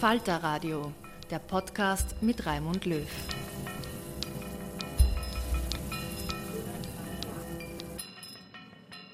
Falter Radio, der Podcast mit Raimund Löw.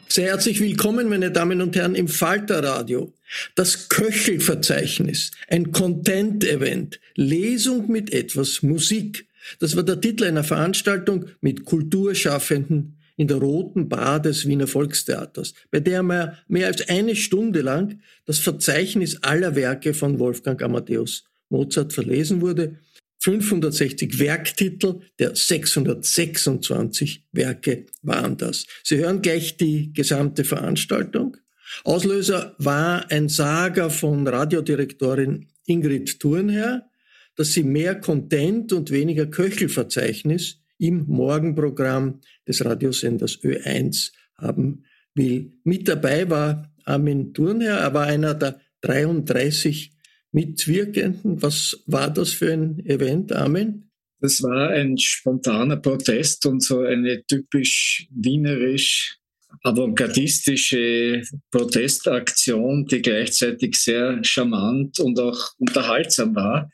Sehr herzlich willkommen, meine Damen und Herren, im Falter Radio. Das Köchelverzeichnis, ein Content-Event, Lesung mit etwas Musik. Das war der Titel einer Veranstaltung mit Kulturschaffenden in der Roten Bar des Wiener Volkstheaters, bei der man mehr als eine Stunde lang das Verzeichnis aller Werke von Wolfgang Amadeus Mozart verlesen wurde. 560 Werktitel der 626 Werke waren das. Sie hören gleich die gesamte Veranstaltung. Auslöser war ein Saga von Radiodirektorin Ingrid Thurnherr, dass sie mehr Content und weniger Köchelverzeichnis im Morgenprogramm des Radiosenders Ö1 haben will. Mit dabei war Armin Thurnherr, er war einer der 33 Mitwirkenden. Was war das für ein Event, Armin? Das war ein spontaner Protest und so eine typisch wienerisch avantgardistische Protestaktion, die gleichzeitig sehr charmant und auch unterhaltsam war.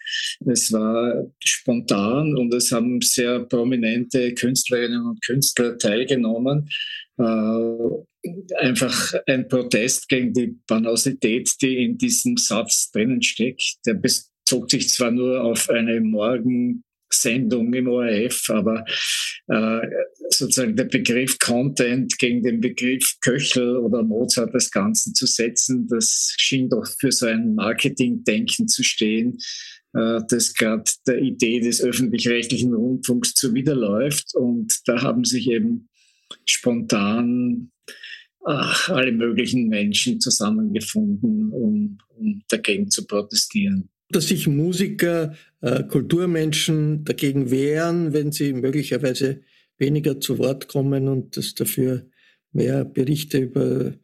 Es war spontan und es haben sehr prominente Künstlerinnen und Künstler teilgenommen. Äh, einfach ein Protest gegen die Banosität, die in diesem Satz drinnen steckt. Der bezog sich zwar nur auf eine Morgen Sendung im ORF, aber äh, sozusagen der Begriff Content gegen den Begriff Köchel oder Mozart des Ganzen zu setzen, das schien doch für so ein Marketingdenken zu stehen, äh, das gerade der Idee des öffentlich-rechtlichen Rundfunks zuwiderläuft. Und da haben sich eben spontan ach, alle möglichen Menschen zusammengefunden, um, um dagegen zu protestieren dass sich Musiker, äh, Kulturmenschen dagegen wehren, wenn sie möglicherweise weniger zu Wort kommen und dass dafür mehr Berichte über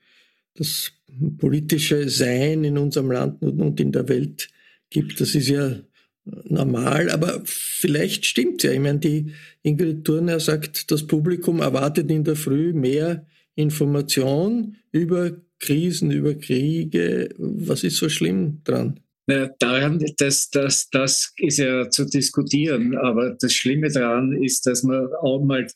das politische Sein in unserem Land und in der Welt gibt. Das ist ja normal, aber vielleicht stimmt ja. Ich meine, die Ingrid Thurner sagt, das Publikum erwartet in der Früh mehr Information über Krisen, über Kriege. Was ist so schlimm dran? Naja, daran, das, das, das ist ja zu diskutieren, aber das Schlimme daran ist, dass man auch mal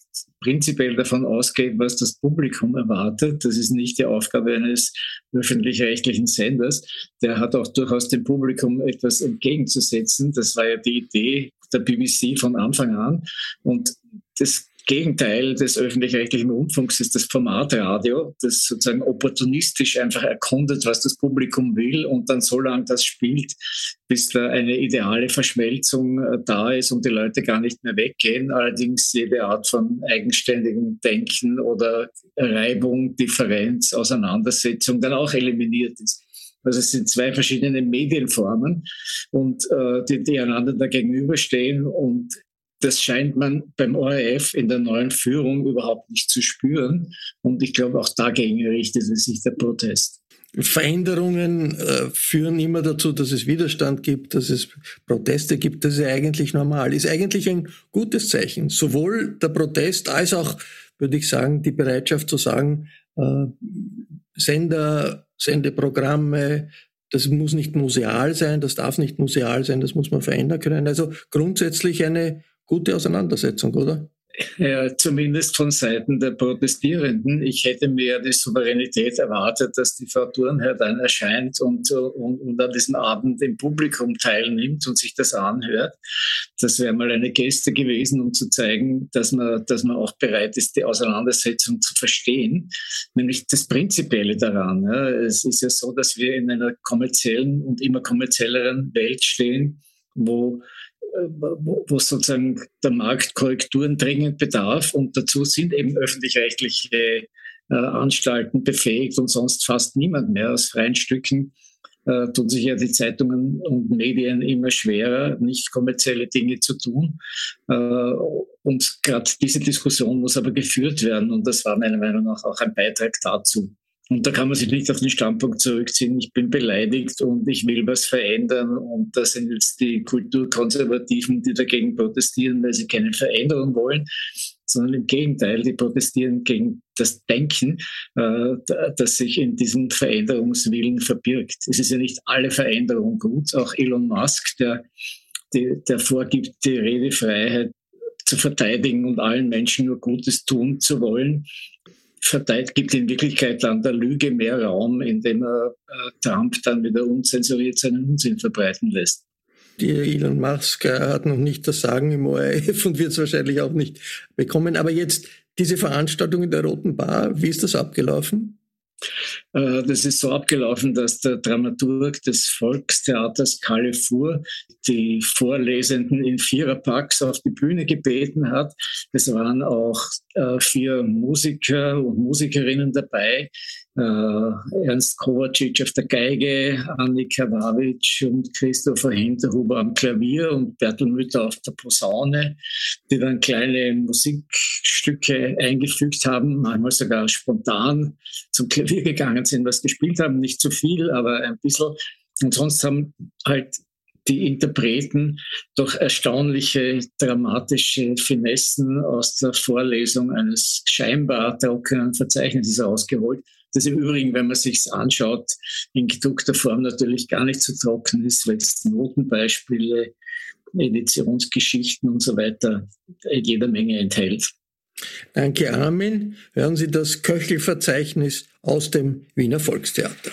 prinzipiell davon ausgeht, was das Publikum erwartet. Das ist nicht die Aufgabe eines öffentlich-rechtlichen Senders. Der hat auch durchaus dem Publikum etwas entgegenzusetzen. Das war ja die Idee der BBC von Anfang an. Und das Gegenteil des öffentlich-rechtlichen Rundfunks ist das Formatradio, das sozusagen opportunistisch einfach erkundet, was das Publikum will und dann so lange das spielt, bis da eine ideale Verschmelzung äh, da ist und die Leute gar nicht mehr weggehen. Allerdings jede Art von eigenständigem Denken oder Reibung, Differenz, Auseinandersetzung dann auch eliminiert ist. Also es sind zwei verschiedene Medienformen und äh, die, die einander da gegenüberstehen und das scheint man beim ORF in der neuen Führung überhaupt nicht zu spüren. Und ich glaube, auch dagegen richtet sich der Protest. Veränderungen äh, führen immer dazu, dass es Widerstand gibt, dass es Proteste gibt. Das ist eigentlich normal. Ist eigentlich ein gutes Zeichen. Sowohl der Protest als auch, würde ich sagen, die Bereitschaft zu sagen, äh, Sender, Sendeprogramme, das muss nicht museal sein, das darf nicht museal sein, das muss man verändern können. Also grundsätzlich eine gute Auseinandersetzung, oder? Ja, zumindest von Seiten der Protestierenden. Ich hätte mir die Souveränität erwartet, dass die Frau Thurnherr dann erscheint und, und, und an diesem Abend im Publikum teilnimmt und sich das anhört. Das wäre mal eine Geste gewesen, um zu zeigen, dass man, dass man auch bereit ist, die Auseinandersetzung zu verstehen. Nämlich das Prinzipielle daran. Ja. Es ist ja so, dass wir in einer kommerziellen und immer kommerzielleren Welt stehen, wo wo, sozusagen der Markt Korrekturen dringend bedarf. Und dazu sind eben öffentlich-rechtliche äh, Anstalten befähigt und sonst fast niemand mehr aus freien Stücken äh, tun sich ja die Zeitungen und Medien immer schwerer, nicht kommerzielle Dinge zu tun. Äh, und gerade diese Diskussion muss aber geführt werden. Und das war meiner Meinung nach auch ein Beitrag dazu. Und da kann man sich nicht auf den Standpunkt zurückziehen, ich bin beleidigt und ich will was verändern. Und das sind jetzt die Kulturkonservativen, die dagegen protestieren, weil sie keine Veränderung wollen, sondern im Gegenteil, die protestieren gegen das Denken, äh, das sich in diesem Veränderungswillen verbirgt. Es ist ja nicht alle Veränderung gut. Auch Elon Musk, der, der vorgibt, die Redefreiheit zu verteidigen und allen Menschen nur Gutes tun zu wollen, verteilt, gibt in Wirklichkeit dann der Lüge mehr Raum, indem er äh, Trump dann wieder unzensuriert seinen Unsinn verbreiten lässt. Die Elon Musk äh, hat noch nicht das Sagen im ORF und wird es wahrscheinlich auch nicht bekommen. Aber jetzt diese Veranstaltung in der Roten Bar, wie ist das abgelaufen? Äh, das ist so abgelaufen, dass der Dramaturg des Volkstheaters Kalle Fuhr die Vorlesenden in Viererpacks auf die Bühne gebeten hat. Es waren auch äh, vier Musiker und Musikerinnen dabei, Ernst Kovacic auf der Geige, Annika Wavic und Christopher Hinterhuber am Klavier und Bertel Mütter auf der Posaune, die dann kleine Musikstücke eingefügt haben, manchmal sogar spontan zum Klavier gegangen sind, was gespielt haben. Nicht zu viel, aber ein bisschen. Und sonst haben halt die Interpreten doch erstaunliche dramatische Finessen aus der Vorlesung eines scheinbar trockenen Verzeichnisses rausgeholt das im Übrigen, wenn man sich anschaut, in gedruckter Form natürlich gar nicht so trocken ist, weil es Notenbeispiele, Editionsgeschichten und so weiter jeder Menge enthält. Danke, Armin. Hören Sie das Köchelverzeichnis aus dem Wiener Volkstheater.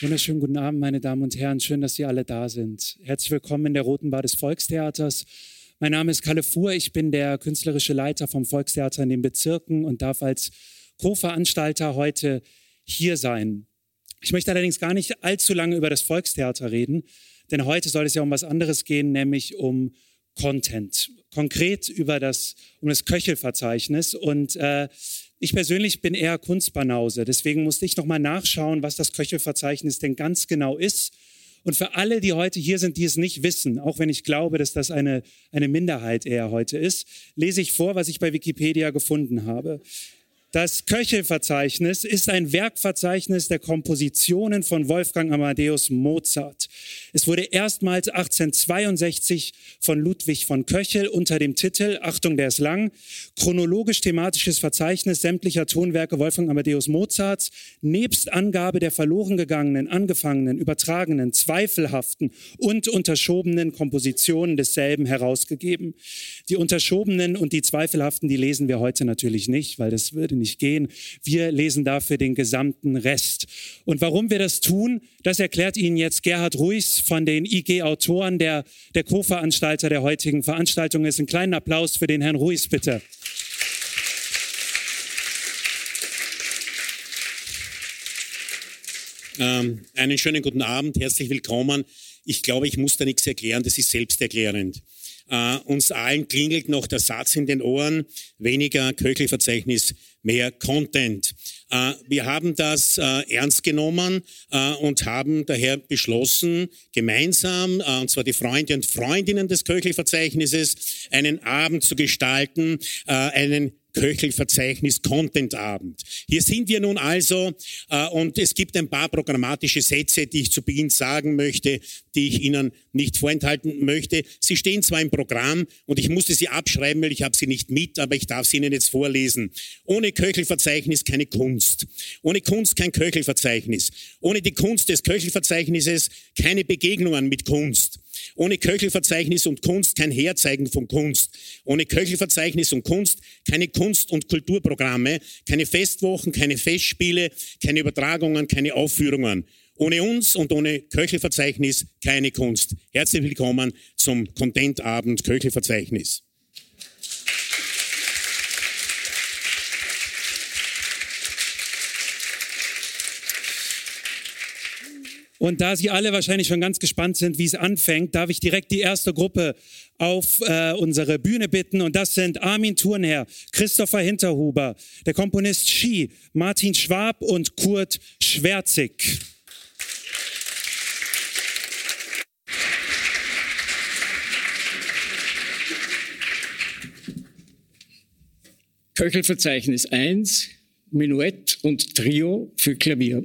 Wunderschönen guten Abend, meine Damen und Herren. Schön, dass Sie alle da sind. Herzlich willkommen in der Roten Bar des Volkstheaters. Mein Name ist Kalle Fuhr, ich bin der künstlerische Leiter vom Volkstheater in den Bezirken und darf als Co-Veranstalter heute hier sein. Ich möchte allerdings gar nicht allzu lange über das Volkstheater reden, denn heute soll es ja um was anderes gehen, nämlich um Content. Konkret über das, um das Köchelverzeichnis. Und äh, ich persönlich bin eher Kunstbanause. Deswegen musste ich nochmal nachschauen, was das Köchelverzeichnis denn ganz genau ist und für alle, die heute hier sind, die es nicht wissen, auch wenn ich glaube, dass das eine, eine Minderheit eher heute ist, lese ich vor, was ich bei Wikipedia gefunden habe. Das Köchelverzeichnis ist ein Werkverzeichnis der Kompositionen von Wolfgang Amadeus Mozart. Es wurde erstmals 1862 von Ludwig von Köchel unter dem Titel, Achtung, der ist lang, chronologisch-thematisches Verzeichnis sämtlicher Tonwerke Wolfgang Amadeus Mozarts, nebst Angabe der verloren gegangenen, angefangenen, übertragenen, zweifelhaften und unterschobenen Kompositionen desselben herausgegeben. Die unterschobenen und die zweifelhaften, die lesen wir heute natürlich nicht, weil das würde nicht nicht gehen. Wir lesen dafür den gesamten Rest. Und warum wir das tun, das erklärt Ihnen jetzt Gerhard Ruiz von den IG Autoren, der, der Co-Veranstalter der heutigen Veranstaltung ist. Einen kleinen Applaus für den Herrn Ruiz, bitte. Ähm, einen schönen guten Abend, herzlich willkommen. Ich glaube, ich muss da nichts erklären, das ist selbsterklärend. Äh, uns allen klingelt noch der Satz in den Ohren, weniger Köchelverzeichnis, mehr Content. Äh, wir haben das äh, ernst genommen äh, und haben daher beschlossen, gemeinsam, äh, und zwar die Freunde und Freundinnen des Köchelverzeichnisses, einen Abend zu gestalten, äh, einen Köchelverzeichnis Contentabend. Hier sind wir nun also äh, und es gibt ein paar programmatische Sätze, die ich zu Beginn sagen möchte, die ich Ihnen nicht vorenthalten möchte. Sie stehen zwar im Programm und ich musste sie abschreiben, weil ich habe sie nicht mit, aber ich darf sie Ihnen jetzt vorlesen. Ohne Köchelverzeichnis keine Kunst. Ohne Kunst kein Köchelverzeichnis. Ohne die Kunst des Köchelverzeichnisses keine Begegnungen mit Kunst. Ohne Köchelverzeichnis und Kunst kein Herzeigen von Kunst. Ohne Köchelverzeichnis und Kunst keine Kunst- und Kulturprogramme, keine Festwochen, keine Festspiele, keine Übertragungen, keine Aufführungen. Ohne uns und ohne Köchelverzeichnis keine Kunst. Herzlich willkommen zum Contentabend Köchelverzeichnis. Und da Sie alle wahrscheinlich schon ganz gespannt sind, wie es anfängt, darf ich direkt die erste Gruppe auf äh, unsere Bühne bitten. Und das sind Armin Thurnherr, Christopher Hinterhuber, der Komponist Schi, Martin Schwab und Kurt Schwärzig. Köchelverzeichnis 1, Menuett und Trio für Klavier.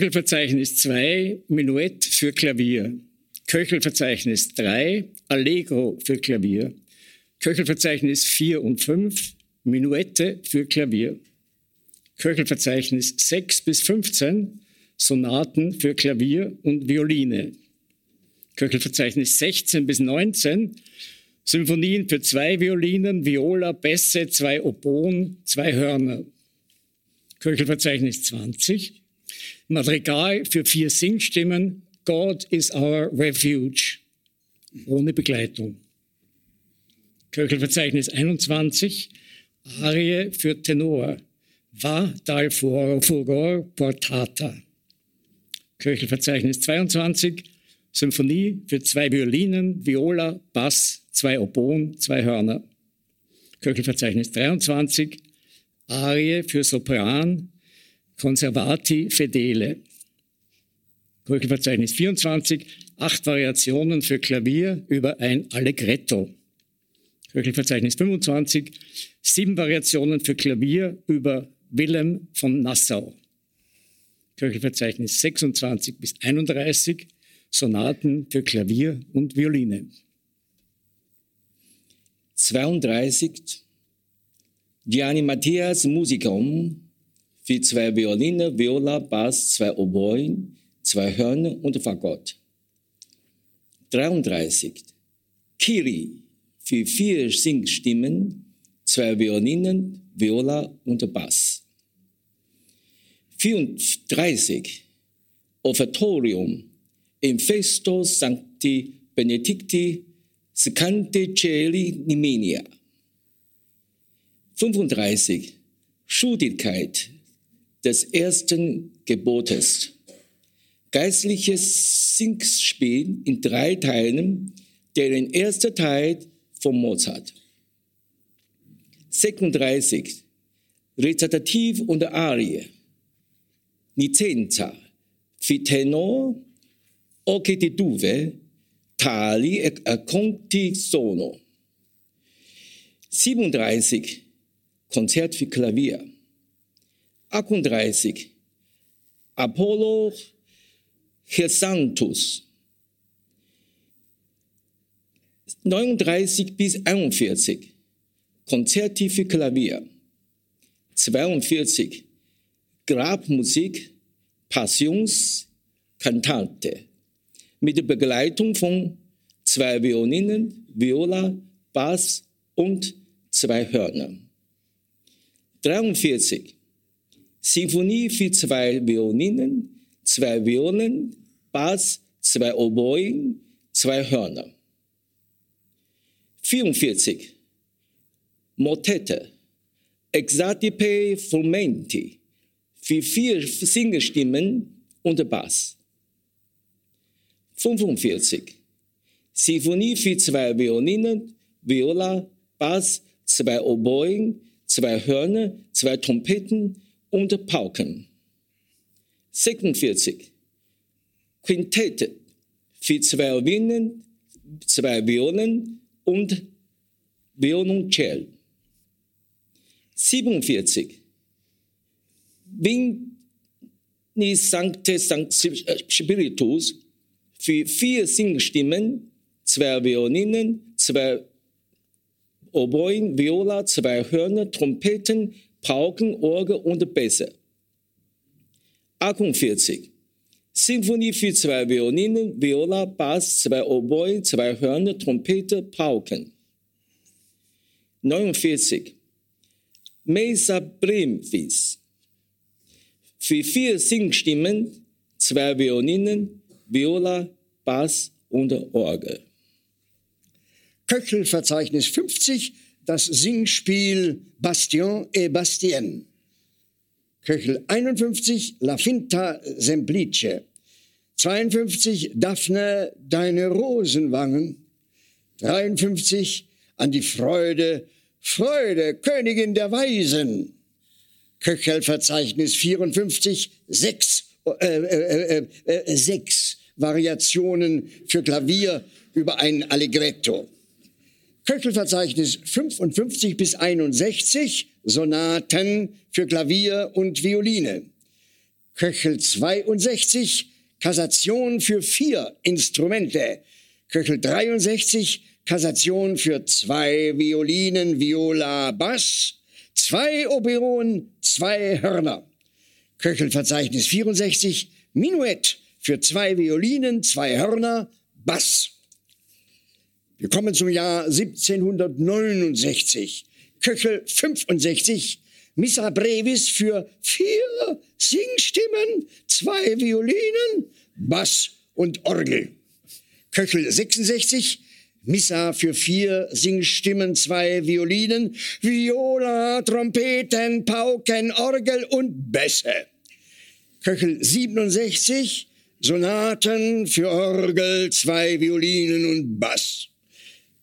Köchelverzeichnis 2, Menuett für Klavier. Köchelverzeichnis 3, Allegro für Klavier. Köchelverzeichnis 4 und 5, Menuette für Klavier. Köchelverzeichnis 6 bis 15, Sonaten für Klavier und Violine. Köchelverzeichnis 16 bis 19, Symphonien für zwei Violinen, Viola, Bässe, zwei Oboen, zwei Hörner. Köchelverzeichnis 20, Madrigal für vier Singstimmen, God is our refuge, ohne Begleitung. Köchelverzeichnis 21, Arie für Tenor, Va dal furor portata. Köchelverzeichnis 22, Symphonie für zwei Violinen, Viola, Bass, zwei Oboen, zwei Hörner. Köchelverzeichnis 23, Arie für Sopran, Conservati Fedele. Köchelverzeichnis 24, acht Variationen für Klavier über ein Allegretto. Köchelverzeichnis 25, sieben Variationen für Klavier über Wilhelm von Nassau. Köchelverzeichnis 26 bis 31, Sonaten für Klavier und Violine. 32 Gianni Mattias Musicum für zwei Violine, Viola, Bass, zwei Oboen, zwei Hörner und Fagott. 33 Kiri für vier Singstimmen, zwei Violinen, Viola und Bass. 34 Offertorium im Festo Sancti Benedicti Scante Celi Niminia. 35. Schuldigkeit des ersten Gebotes. Geistliches Singspiel in drei Teilen, deren erster Teil von Mozart. 36. Rezitativ und Arie. Licenza. Fitenor. Occhi di duve. Tali e conti sono. 37. Konzert für Klavier. 38. Apollo Chesantus. 39 bis 41. Konzerte für Klavier. 42. Grabmusik, Passionskantate. Mit Begleitung von zwei Violinen, Viola, Bass und zwei Hörnern. 43. Sinfonie für zwei Violinen, zwei Violen, Bass, zwei Oboen, zwei Hörner. 44. Motette. Exatipe Frumenti. Für vier Singestimmen und Bass. 45. Sinfonie für zwei Violinen, Viola, Bass, zwei Oboen, zwei Hörner, zwei Trompeten und Pauken. 46. Quintette für zwei Violinen, zwei Violen und Violoncell. 47. Vini Sancte Spiritus für vier Singstimmen, zwei Violinen, zwei Oboen, Viola, zwei Hörner, Trompeten, Pauken, Orgel und Bässe. 48. Sinfonie für zwei Violinen, Viola, Bass, zwei Oboen, zwei Hörner, Trompete, Pauken. 49. Mesa Brevis. Für vier Singstimmen, zwei Violinen, Viola, Bass und Orgel. Köchelverzeichnis 50, das Singspiel Bastion et Bastienne. Köchel 51, La Finta Semplice. 52, Daphne, deine Rosenwangen. 53, an die Freude, Freude, Königin der Weisen. Köchelverzeichnis 54, sechs, äh, äh, äh, sechs Variationen für Klavier über ein Allegretto. Köchelverzeichnis 55 bis 61, Sonaten für Klavier und Violine. Köchel 62, Kassation für vier Instrumente. Köchel 63, Kassation für zwei Violinen, Viola, Bass, zwei Oberon, zwei Hörner. Köchelverzeichnis 64, Minuett für zwei Violinen, zwei Hörner, Bass. Wir kommen zum Jahr 1769. Köchel 65, Missa Brevis für vier Singstimmen, zwei Violinen, Bass und Orgel. Köchel 66, Missa für vier Singstimmen, zwei Violinen, Viola, Trompeten, Pauken, Orgel und Bässe. Köchel 67, Sonaten für Orgel, zwei Violinen und Bass.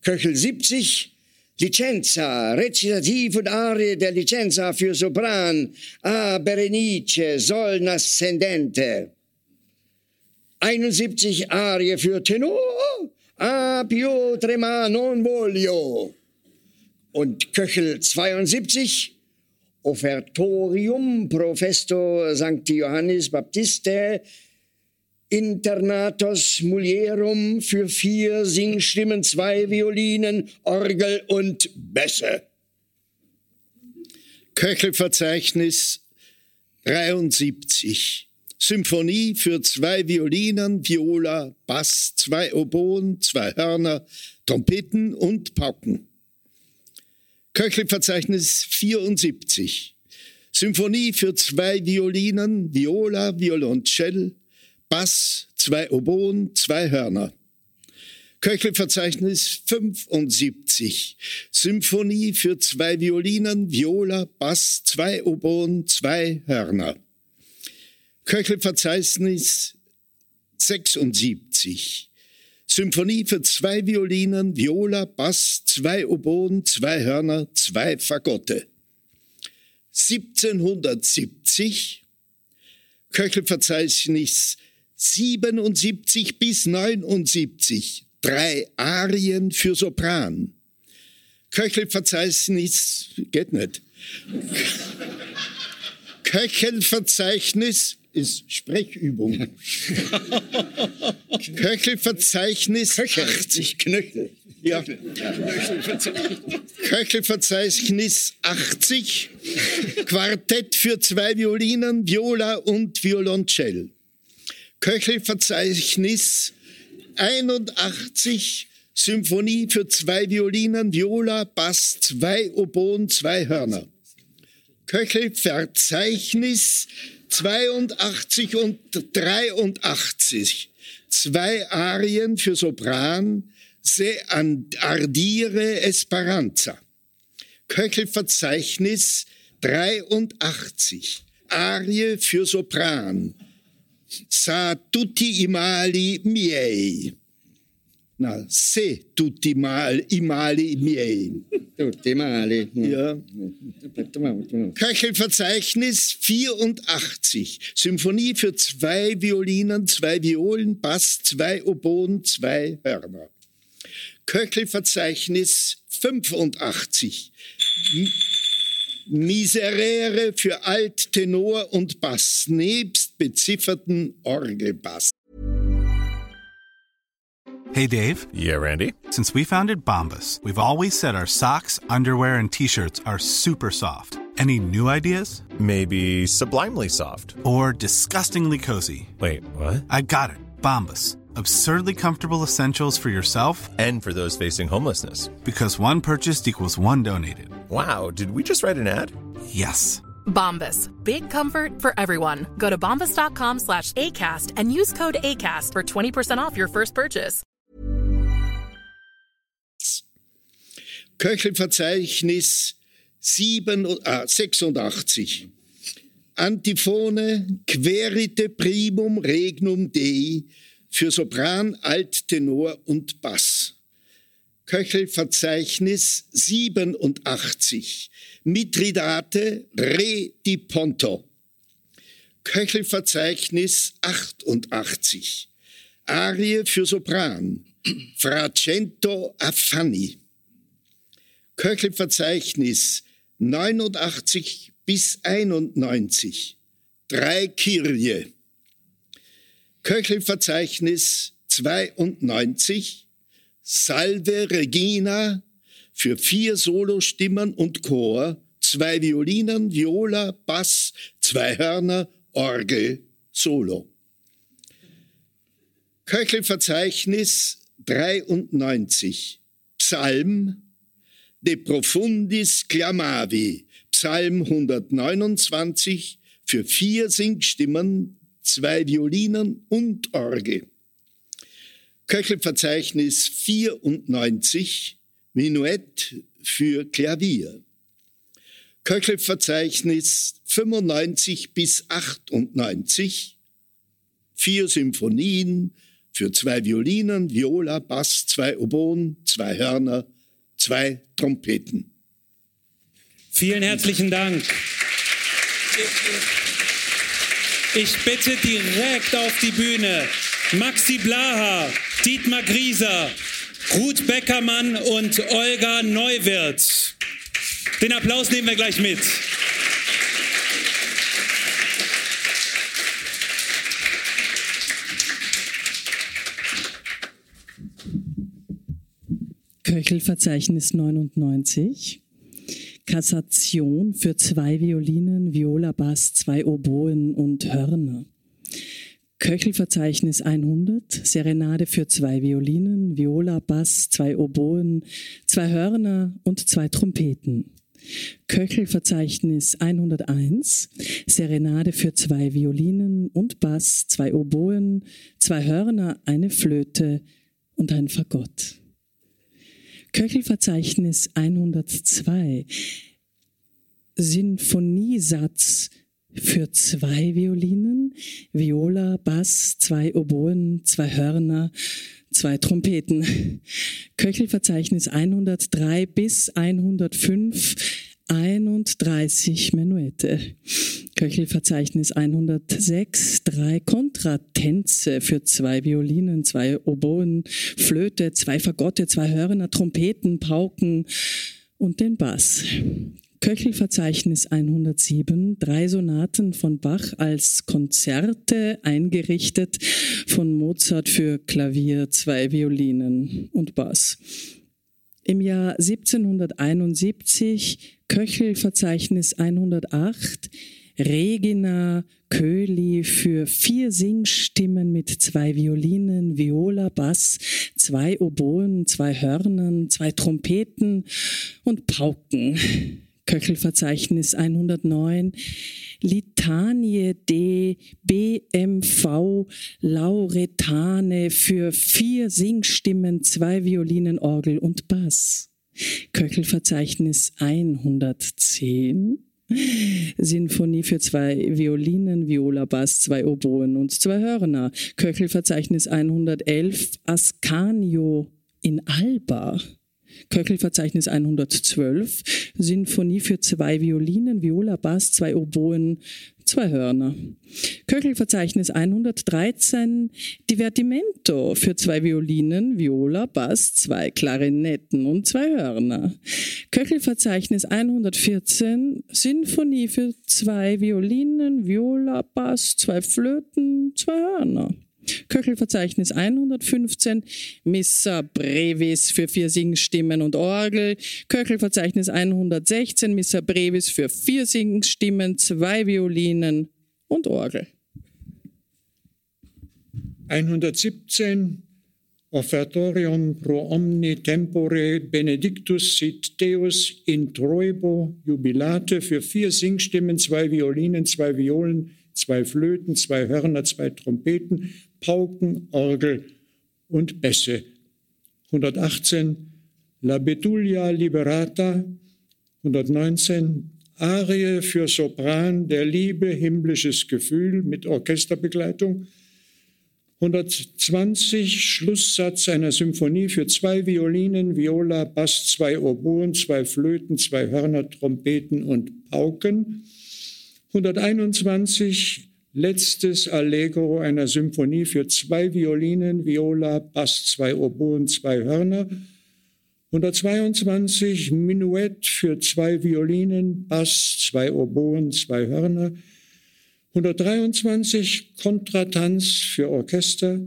Köchel 70, Licenza, Rezitativ und Arie der Licenza für Sopran, A Berenice, Sol Nascendente. 71 Arie für Tenor, A Pio Trema non voglio. Und Köchel 72, Offertorium Professor St. Johannes Baptiste, Internatos Mulierum für vier Singstimmen, zwei Violinen, Orgel und Bässe. Köchelverzeichnis 73. Symphonie für zwei Violinen, Viola, Bass, zwei Oboen, zwei Hörner, Trompeten und Pauken. Köchelverzeichnis 74. Symphonie für zwei Violinen, Viola, Violoncell, Bass, zwei Oboen, zwei Hörner. Köchelverzeichnis 75. Symphonie für zwei Violinen, Viola, Bass, zwei Oboen, zwei Hörner. Köchelverzeichnis 76. Symphonie für zwei Violinen, Viola, Bass, zwei Oboen, zwei Hörner, zwei Fagotte. 1770 Köchelverzeichnis 77 bis 79 drei Arien für Sopran. Köchelverzeichnis geht nicht. Köchelverzeichnis ist Sprechübung. Köchelverzeichnis Köchel, 80. nicht Knöchel. Ja. Köchelverzeichnis 80. Quartett für zwei Violinen, Viola und Violoncell. Köchelverzeichnis 81. Symphonie für zwei Violinen, Viola, Bass, zwei Oboen, zwei Hörner. Köchelverzeichnis 82 und 83. Zwei Arien für Sopran, Se ardire Esperanza. Köchelverzeichnis 83. Arie für Sopran. Sa tutti i mali miei. Na, se tutti mal, i mali miei. Tutti male. Ja. Köchelverzeichnis 84. Symphonie für zwei Violinen, zwei Violen, Bass, zwei Oboen, zwei Hörner. Köchelverzeichnis 85. M- Miserere für Alt, Tenor und Bass, nebst bezifferten Orgelbass. Hey Dave, Yeah, Randy. since we founded Bombus, we've always said our socks, underwear, and t shirts are super soft. Any new ideas? Maybe sublimely soft. Or disgustingly cozy? Wait, what? I got it. Bombus. Absurdly comfortable essentials for yourself And for those facing homelessness. because one purchased equals one donated. Wow, did we just write an ad? Yes. Bombas. Big comfort for everyone. Go to bombas.com slash ACAST and use code ACAST for 20% off your first purchase. Köchelverzeichnis 7, ah, 86. Antiphone Querite primum regnum Dei für Sopran, Alttenor und Bass. Köchelverzeichnis 87. Mithridate Re di Ponto. Köchelverzeichnis 88. Arie für Sopran. Fracento Affanni. Köchelverzeichnis 89 bis 91. Drei Kirche. Köchelverzeichnis 92. Salve Regina für vier Solostimmen und Chor, zwei Violinen, Viola, Bass, zwei Hörner, Orgel, Solo. Köchelverzeichnis 93. Psalm De profundis clamavi, Psalm 129 für vier Singstimmen, zwei Violinen und Orgel. Köchelverzeichnis 94, Minuett für Klavier. Köchelverzeichnis 95 bis 98, vier Symphonien für zwei Violinen, Viola, Bass, zwei Oboen, zwei Hörner, zwei Trompeten. Vielen herzlichen Dank. Ich bitte direkt auf die Bühne Maxi Blaha, Dietmar Grieser, Ruth Beckermann und Olga Neuwirth. Den Applaus nehmen wir gleich mit. Köchelverzeichnis 99. Kassation für zwei Violinen, Viola, Bass, zwei Oboen und Hörner. Köchelverzeichnis 100, Serenade für zwei Violinen, Viola, Bass, zwei Oboen, zwei Hörner und zwei Trompeten. Köchelverzeichnis 101, Serenade für zwei Violinen und Bass, zwei Oboen, zwei Hörner, eine Flöte und ein Fagott. Köchelverzeichnis 102, Sinfoniesatz für zwei Violinen, Viola, Bass, zwei Oboen, zwei Hörner, zwei Trompeten. Köchelverzeichnis 103 bis 105, 31 Menuette. Köchelverzeichnis 106, drei Kontratänze für zwei Violinen, zwei Oboen, Flöte, zwei Fagotte, zwei Hörner, Trompeten, Pauken und den Bass. Köchelverzeichnis 107, drei Sonaten von Bach als Konzerte eingerichtet, von Mozart für Klavier, zwei Violinen und Bass. Im Jahr 1771 Köchelverzeichnis 108, Regina Köhli für vier Singstimmen mit zwei Violinen, Viola, Bass, zwei Oboen, zwei Hörnern, zwei Trompeten und Pauken. Köchelverzeichnis 109, Litanie de BMV Lauretane für vier Singstimmen, zwei Violinen, Orgel und Bass. Köchelverzeichnis 110, Sinfonie für zwei Violinen, Viola, Bass, zwei Oboen und zwei Hörner. Köchelverzeichnis 111, Ascanio in Alba. Köchelverzeichnis 112, Sinfonie für zwei Violinen, Viola, Bass, zwei Oboen, zwei Hörner. Köchelverzeichnis 113, Divertimento für zwei Violinen, Viola, Bass, zwei Klarinetten und zwei Hörner. Köchelverzeichnis 114, Sinfonie für zwei Violinen, Viola, Bass, zwei Flöten, zwei Hörner. Köchelverzeichnis 115, Missa Brevis für vier Singstimmen und Orgel, Köchelverzeichnis 116, Missa Brevis für vier Singstimmen, zwei Violinen und Orgel. 117 Offertorium pro omni tempore benedictus sit Deus in troibo jubilate für vier Singstimmen, zwei Violinen, zwei Violen, zwei Flöten, zwei Hörner, zwei Trompeten, Pauken, Orgel und Bässe. 118 La Betulia Liberata, 119 Arie für Sopran der Liebe, himmlisches Gefühl mit Orchesterbegleitung. 120 Schlusssatz einer Symphonie für zwei Violinen, Viola, Bass, zwei Oboen, zwei Flöten, zwei Hörner, Trompeten und Pauken. 121 letztes Allegro einer Symphonie für zwei Violinen, Viola, Bass, zwei Oboen, zwei Hörner. 122 Minuett für zwei Violinen, Bass, zwei Oboen, zwei Hörner. 123 Kontratanz für Orchester.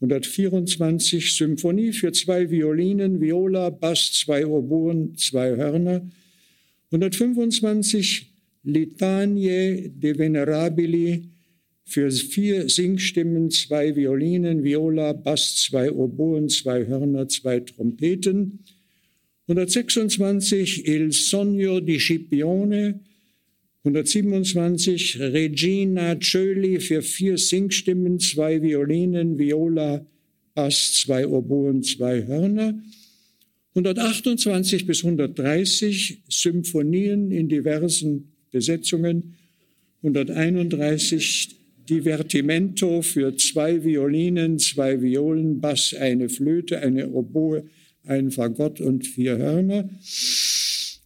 124 Symphonie für zwei Violinen, Viola, Bass, zwei Oboen, zwei Hörner. 125 Litanie de Venerabili für vier Singstimmen, zwei Violinen, Viola, Bass, zwei Oboen, zwei Hörner, zwei Trompeten. 126 Il Sogno di Scipione, 127 Regina Ciöli für vier Singstimmen, zwei Violinen, Viola, Bass, zwei Oboen, zwei Hörner. 128 bis 130 Symphonien in diversen Besetzungen, 131 Divertimento für zwei Violinen, zwei Violen, Bass, eine Flöte, eine Oboe, ein Fagott und vier Hörner.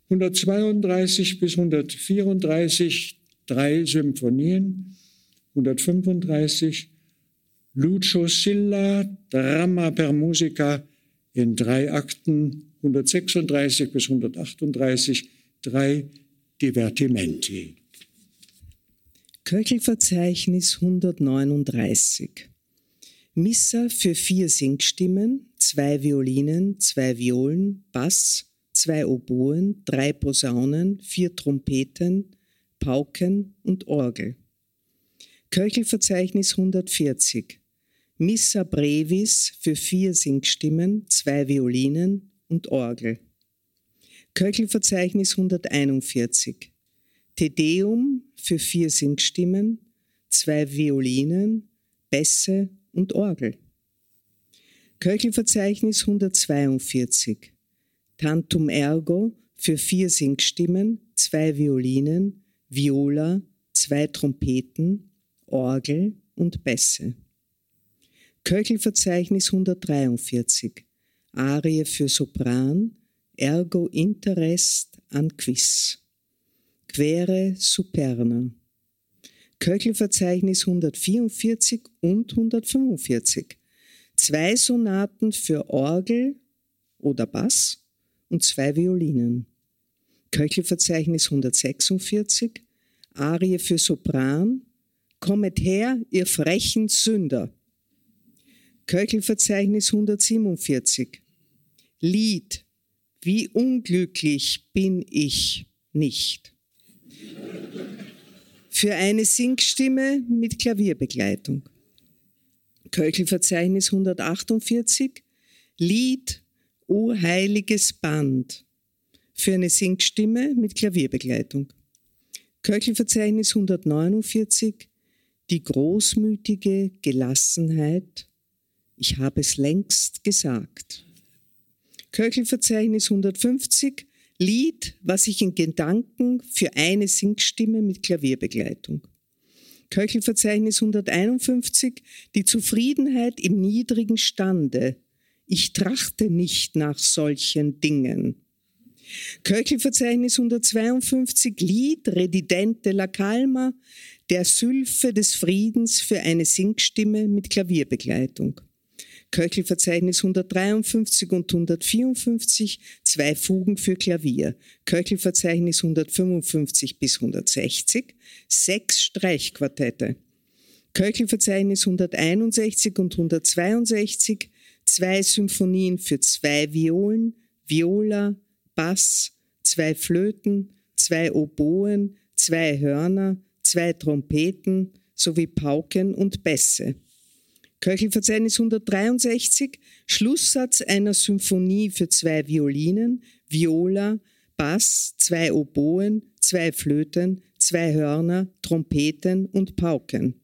132 bis 134 drei Symphonien. 135 Lucio Silla, Drama per Musica in drei Akten. 136 bis 138 drei Divertimenti. Köchelverzeichnis 139. Missa für vier Singstimmen, zwei Violinen, zwei Violen, Bass, zwei Oboen, drei Posaunen, vier Trompeten, Pauken und Orgel. Köchelverzeichnis 140. Missa Brevis für vier Singstimmen, zwei Violinen und Orgel. Köchelverzeichnis 141. Tedeum für vier Singstimmen, zwei Violinen, Bässe und Orgel. Köchelverzeichnis 142. Tantum ergo für vier Singstimmen, zwei Violinen, Viola, zwei Trompeten, Orgel und Bässe. Köchelverzeichnis 143. Arie für Sopran, ergo interest an quis. Quere superna. Köchelverzeichnis 144 und 145. Zwei Sonaten für Orgel oder Bass und zwei Violinen. Köchelverzeichnis 146. Arie für Sopran. Kommet her, ihr frechen Sünder. Köchelverzeichnis 147. Lied. Wie unglücklich bin ich nicht für eine Singstimme mit Klavierbegleitung. Köchelverzeichnis 148, Lied O heiliges Band für eine Singstimme mit Klavierbegleitung. Köchelverzeichnis 149, die großmütige Gelassenheit, ich habe es längst gesagt. Köchelverzeichnis 150, Lied, was ich in Gedanken für eine Singstimme mit Klavierbegleitung. Köchelverzeichnis 151, die Zufriedenheit im niedrigen Stande. Ich trachte nicht nach solchen Dingen. Köchelverzeichnis 152, Lied Redidente la Calma, der Sylphe des Friedens für eine Singstimme mit Klavierbegleitung. Köchelverzeichnis 153 und 154, zwei Fugen für Klavier. Köchelverzeichnis 155 bis 160, sechs Streichquartette. Köchelverzeichnis 161 und 162, zwei Symphonien für zwei Violen, Viola, Bass, zwei Flöten, zwei Oboen, zwei Hörner, zwei Trompeten sowie Pauken und Bässe. Köchelverzeichnis 163, Schlusssatz einer Symphonie für zwei Violinen, Viola, Bass, zwei Oboen, zwei Flöten, zwei Hörner, Trompeten und Pauken.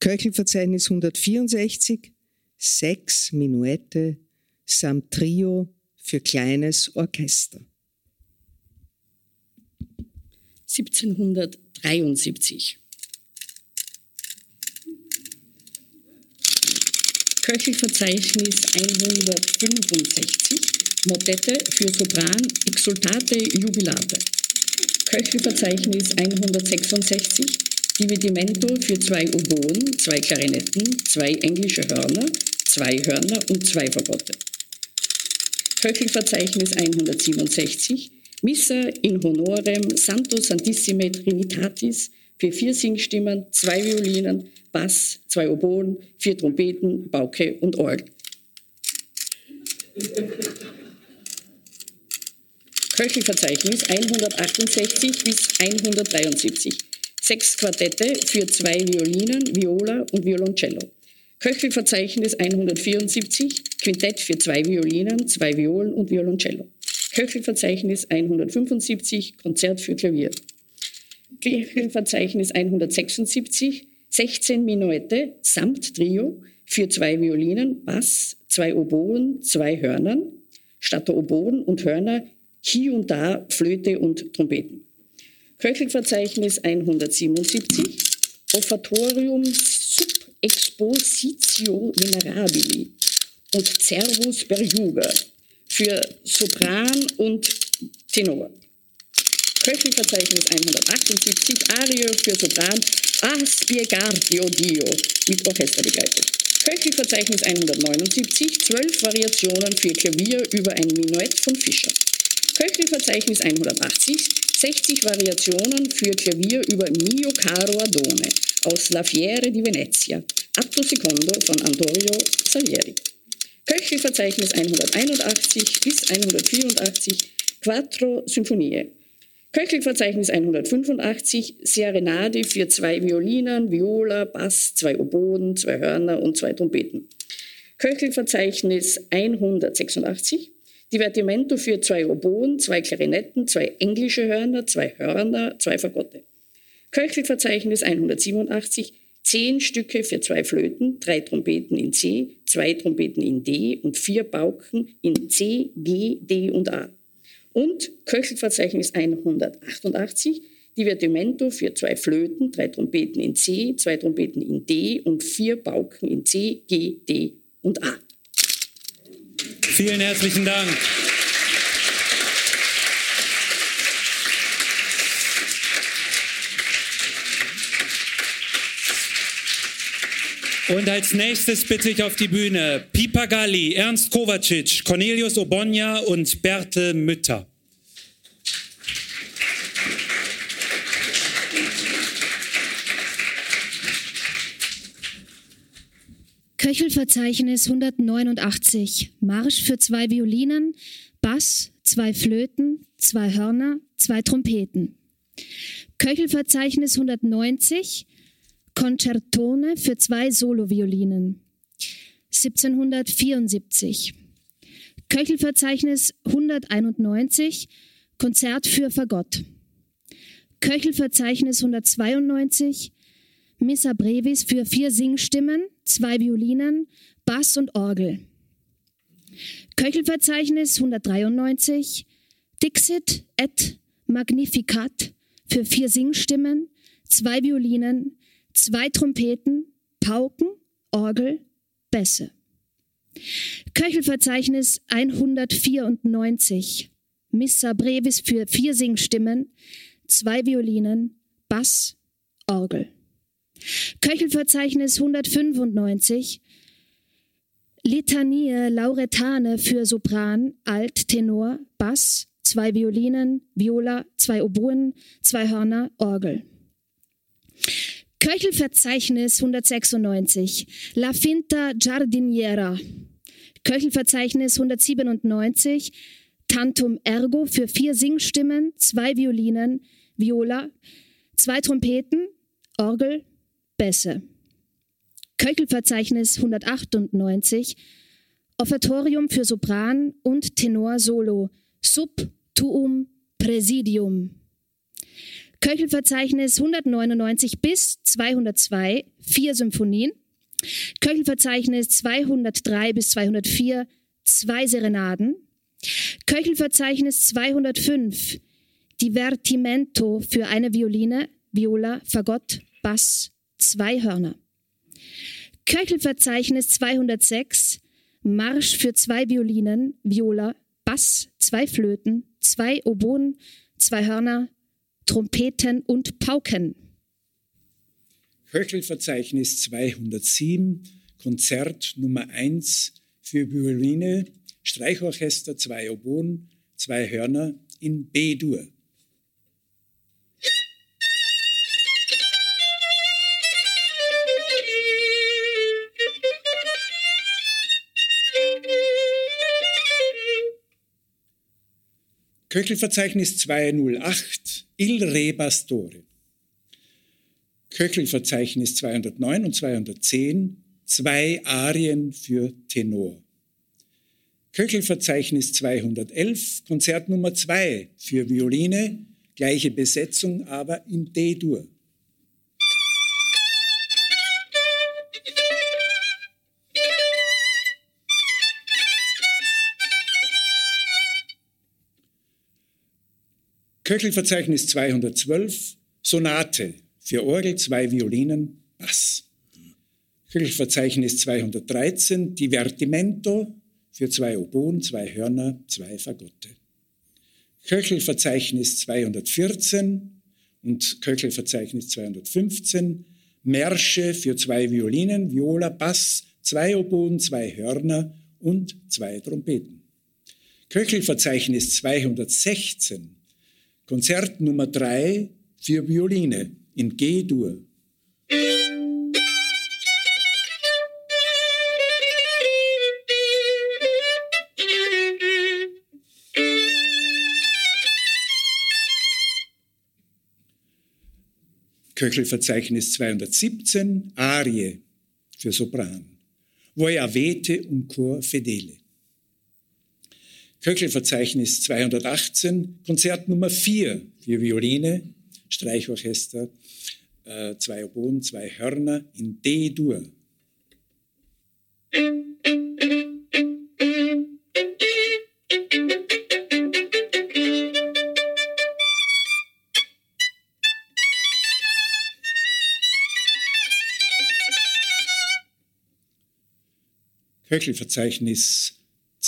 Köchelverzeichnis 164, sechs Minuette samt Trio für kleines Orchester. 1773 Köchelverzeichnis 165, Motette für Sopran, Exultate Jubilate. Köchelverzeichnis 166, Dividimento für zwei Oboen, zwei Klarinetten, zwei englische Hörner, zwei Hörner und zwei Fagotte. Köchelverzeichnis 167, Missa in honorem Santo Santissime Trinitatis für vier Singstimmen, zwei Violinen, Bass, zwei Oboen, vier Trompeten, Pauke und Orgel. Köchelverzeichnis 168 bis 173. Sechs Quartette für zwei Violinen, Viola und Violoncello. Köchelverzeichnis 174, Quintett für zwei Violinen, zwei Violen und Violoncello. Köchelverzeichnis 175, Konzert für Klavier. Köchelverzeichnis 176, 16 Minuette samt Trio für zwei Violinen, Bass, zwei Oboen, zwei Hörnern, statt der Oboen und Hörner hier und da Flöte und Trompeten. Köchelverzeichnis 177, Offertorium sub expositio venerabili und Servus per Juga für Sopran und Tenor. Köchelverzeichnis 178, Arie für Sopran, Aspiegatio Dio mit Orchester begleitet. Köchelverzeichnis 179, 12 Variationen für Klavier über ein Minuett von Fischer. Köchelverzeichnis 180, 60 Variationen für Klavier über Mio Caro Adone aus La Fiere di Venezia, Atto Secondo von Antonio Salieri. Köchelverzeichnis 181 bis 184, Quattro Symphonie. Köchelverzeichnis 185, Serenade für zwei Violinen, Viola, Bass, zwei Oboen, zwei Hörner und zwei Trompeten. Köchelverzeichnis 186, Divertimento für zwei Oboen, zwei Klarinetten, zwei englische Hörner, zwei Hörner, zwei Fagotte. Köchelverzeichnis 187, zehn Stücke für zwei Flöten, drei Trompeten in C, zwei Trompeten in D und vier Pauken in C, G, D und A. Und Köchelverzeichnis 188, Divertimento für zwei Flöten, drei Trompeten in C, zwei Trompeten in D und vier Pauken in C, G, D und A. Vielen herzlichen Dank. Und als nächstes bitte ich auf die Bühne Pipa Galli, Ernst Kovacic, Cornelius Obonja und Bertel Mütter. Köchelverzeichnis 189. Marsch für zwei Violinen, Bass, zwei Flöten, zwei Hörner, zwei Trompeten. Köchelverzeichnis 190. Concertone für zwei Soloviolinen. 1774. Köchelverzeichnis 191. Konzert für Fagott. Köchelverzeichnis 192. Missa Brevis für vier Singstimmen, zwei Violinen, Bass und Orgel. Köchelverzeichnis 193, Dixit et Magnificat für vier Singstimmen, zwei Violinen, zwei Trompeten, Pauken, Orgel, Bässe. Köchelverzeichnis 194, Missa Brevis für vier Singstimmen, zwei Violinen, Bass, Orgel. Köchelverzeichnis 195, Litanie Lauretane für Sopran, Alt, Tenor, Bass, zwei Violinen, Viola, zwei Oboen, zwei Hörner, Orgel. Köchelverzeichnis 196, La Finta Giardiniera. Köchelverzeichnis 197, Tantum Ergo für vier Singstimmen, zwei Violinen, Viola, zwei Trompeten, Orgel, Bässe. Köchelverzeichnis 198, Offertorium für Sopran und Tenor Solo, Sub Tuum Präsidium. Köchelverzeichnis 199 bis 202, vier Symphonien. Köchelverzeichnis 203 bis 204, zwei Serenaden. Köchelverzeichnis 205, Divertimento für eine Violine, Viola, Fagott, Bass, zwei Hörner. Köchelverzeichnis 206, Marsch für zwei Violinen, Viola, Bass, zwei Flöten, zwei Oboen, zwei Hörner, Trompeten und Pauken. Köchelverzeichnis 207, Konzert Nummer 1 für Violine, Streichorchester, zwei Oboen, zwei Hörner in B-Dur. Köchelverzeichnis 208, Il Re Bastore. Köchelverzeichnis 209 und 210, zwei Arien für Tenor. Köchelverzeichnis 211, Konzert Nummer 2 für Violine, gleiche Besetzung, aber in D-Dur. Köchelverzeichnis 212, Sonate für Orgel, zwei Violinen, Bass. Köchelverzeichnis 213, Divertimento für zwei Oboen, zwei Hörner, zwei Fagotte. Köchelverzeichnis 214 und Köchelverzeichnis 215, Märsche für zwei Violinen, Viola, Bass, zwei Oboen, zwei Hörner und zwei Trompeten. Köchelverzeichnis 216, Konzert Nummer 3 für Violine in G-Dur. Köchelverzeichnis 217, Arie für Sopran. Voi avete un cor fedele. Köchelverzeichnis 218, Konzert Nummer 4 für Violine, Streichorchester, äh, zwei Oboen, zwei Hörner in D-Dur. Köchelverzeichnis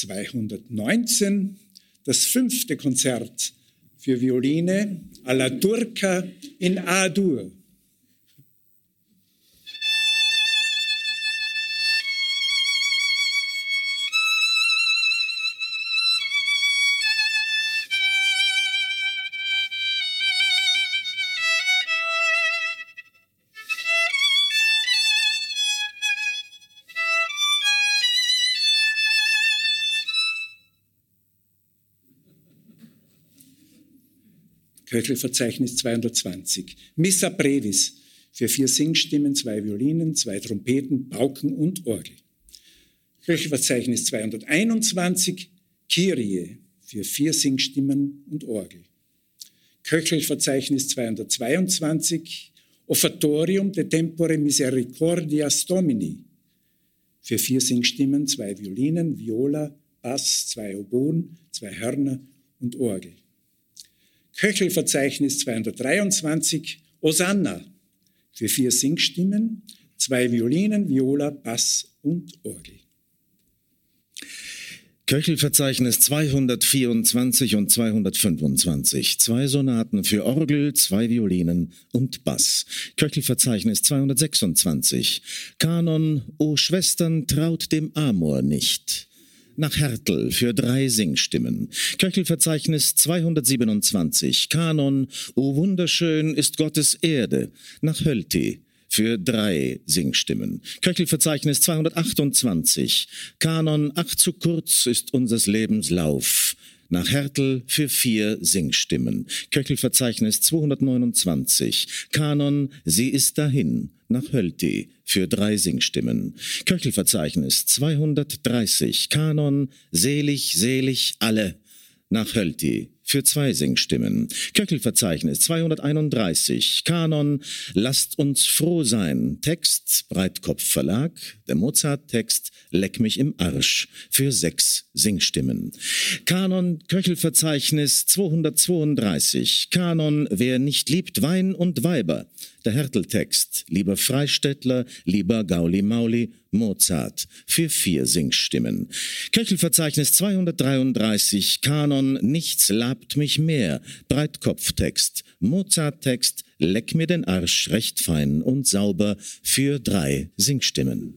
219, das fünfte Konzert für Violine alla Turca in A-Dur. Köchelverzeichnis 220. Missa Brevis für vier Singstimmen, zwei Violinen, zwei Trompeten, Pauken und Orgel. Köchelverzeichnis 221. Kyrie für vier Singstimmen und Orgel. Köchelverzeichnis 222. Offertorium de Tempore Misericordias Domini für vier Singstimmen, zwei Violinen, Viola, Bass, zwei Oboen, zwei Hörner und Orgel. Köchelverzeichnis 223, Osanna für vier Singstimmen, zwei Violinen, Viola, Bass und Orgel. Köchelverzeichnis 224 und 225. Zwei Sonaten für Orgel, zwei Violinen und Bass. Köchelverzeichnis 226. Kanon, O Schwestern, traut dem Amor nicht nach Hertel für drei Singstimmen. Köchelverzeichnis 227. Kanon, O wunderschön ist Gottes Erde, nach Hölti für drei Singstimmen. Köchelverzeichnis 228. Kanon, ach zu kurz ist unseres Lebens Lauf. Nach Hertel für vier Singstimmen. Köchelverzeichnis 229. Kanon, sie ist dahin. Nach Hölti für drei Singstimmen. Köchelverzeichnis 230. Kanon, selig, selig alle. Nach Hölti für zwei Singstimmen. Köchelverzeichnis 231. Kanon, lasst uns froh sein. Text, Breitkopf Verlag. Der Mozart-Text, Leck mich im Arsch. Für sechs Singstimmen. Kanon, Köchelverzeichnis 232. Kanon, wer nicht liebt Wein und Weiber. Der Herteltext, lieber Freistädtler, lieber Gauli Mauli, Mozart, für vier Singstimmen. Köchelverzeichnis 233, Kanon, nichts labt mich mehr, Breitkopftext, Mozarttext, leck mir den Arsch recht fein und sauber, für drei Singstimmen.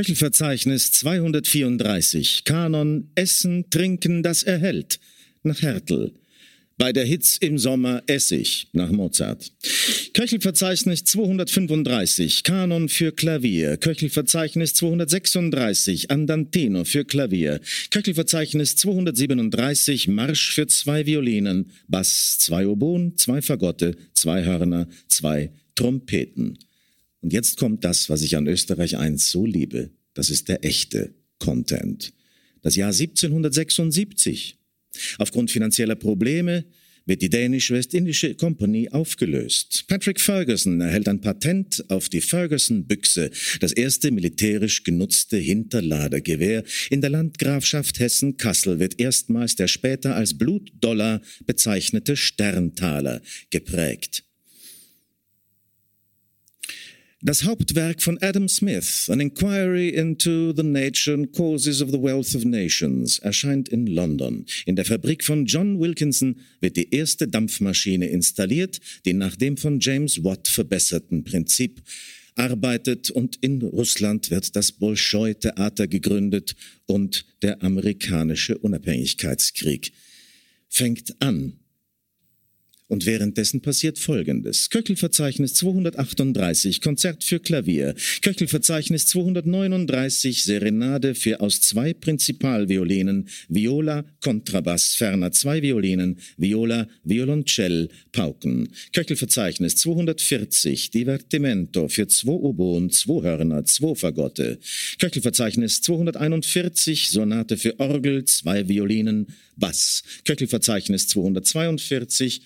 Köchelverzeichnis 234. Kanon Essen, Trinken, das erhält. Nach Hertel. Bei der Hitz im Sommer Essig nach Mozart. Köchelverzeichnis 235 Kanon für Klavier. Köchelverzeichnis 236 Andantino für Klavier. Köchelverzeichnis 237 Marsch für zwei Violinen, Bass, zwei Oboen, zwei Fagotte, zwei Hörner, zwei Trompeten. Und jetzt kommt das, was ich an Österreich 1 so liebe. Das ist der echte Content. Das Jahr 1776. Aufgrund finanzieller Probleme wird die dänisch-westindische Kompanie aufgelöst. Patrick Ferguson erhält ein Patent auf die Ferguson-Büchse, das erste militärisch genutzte Hinterladergewehr. In der Landgrafschaft Hessen-Kassel wird erstmals der später als Blutdollar bezeichnete Sterntaler geprägt. Das Hauptwerk von Adam Smith, An Inquiry into the Nature and Causes of the Wealth of Nations, erscheint in London. In der Fabrik von John Wilkinson wird die erste Dampfmaschine installiert, die nach dem von James Watt verbesserten Prinzip arbeitet und in Russland wird das Bolschoi-Theater gegründet und der amerikanische Unabhängigkeitskrieg fängt an. Und währenddessen passiert Folgendes. Köchelverzeichnis 238, Konzert für Klavier. Köchelverzeichnis 239, Serenade für aus zwei Prinzipalviolinen, Viola, Kontrabass, ferner zwei Violinen, Viola, Violoncell, Pauken. Köchelverzeichnis 240, Divertimento für zwei Oboen, zwei Hörner, zwei Fagotte. Köchelverzeichnis 241, Sonate für Orgel, zwei Violinen, Bass. Köchelverzeichnis 242,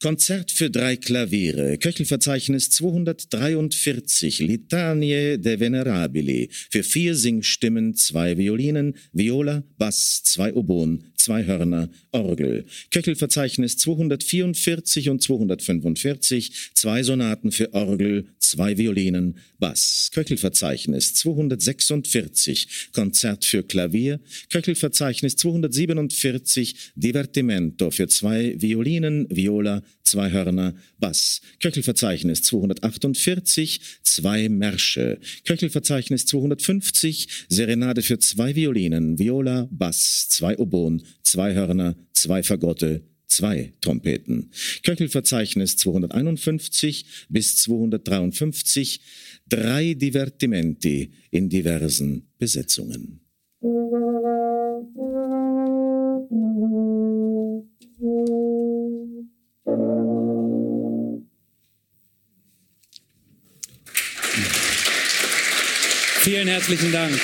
Konzert für drei Klaviere, Köchelverzeichnis 243, Litanie de Venerabili, für vier Singstimmen, zwei Violinen, Viola, Bass, zwei Oboen, zwei Hörner, Orgel. Köchelverzeichnis 244 und 245, zwei Sonaten für Orgel, zwei Violinen, Bass. Köchelverzeichnis 246, Konzert für Klavier. Köchelverzeichnis 247, Divertimento für zwei Violinen, Viola, zwei Hörner, Bass. Köchelverzeichnis 248, zwei Märsche. Köchelverzeichnis 250, Serenade für zwei Violinen, Viola, Bass, zwei Oboen, zwei Hörner, zwei Fagotte, zwei Trompeten. Köchelverzeichnis 251 bis 253, drei Divertimenti in diversen Besetzungen. Vielen herzlichen Dank.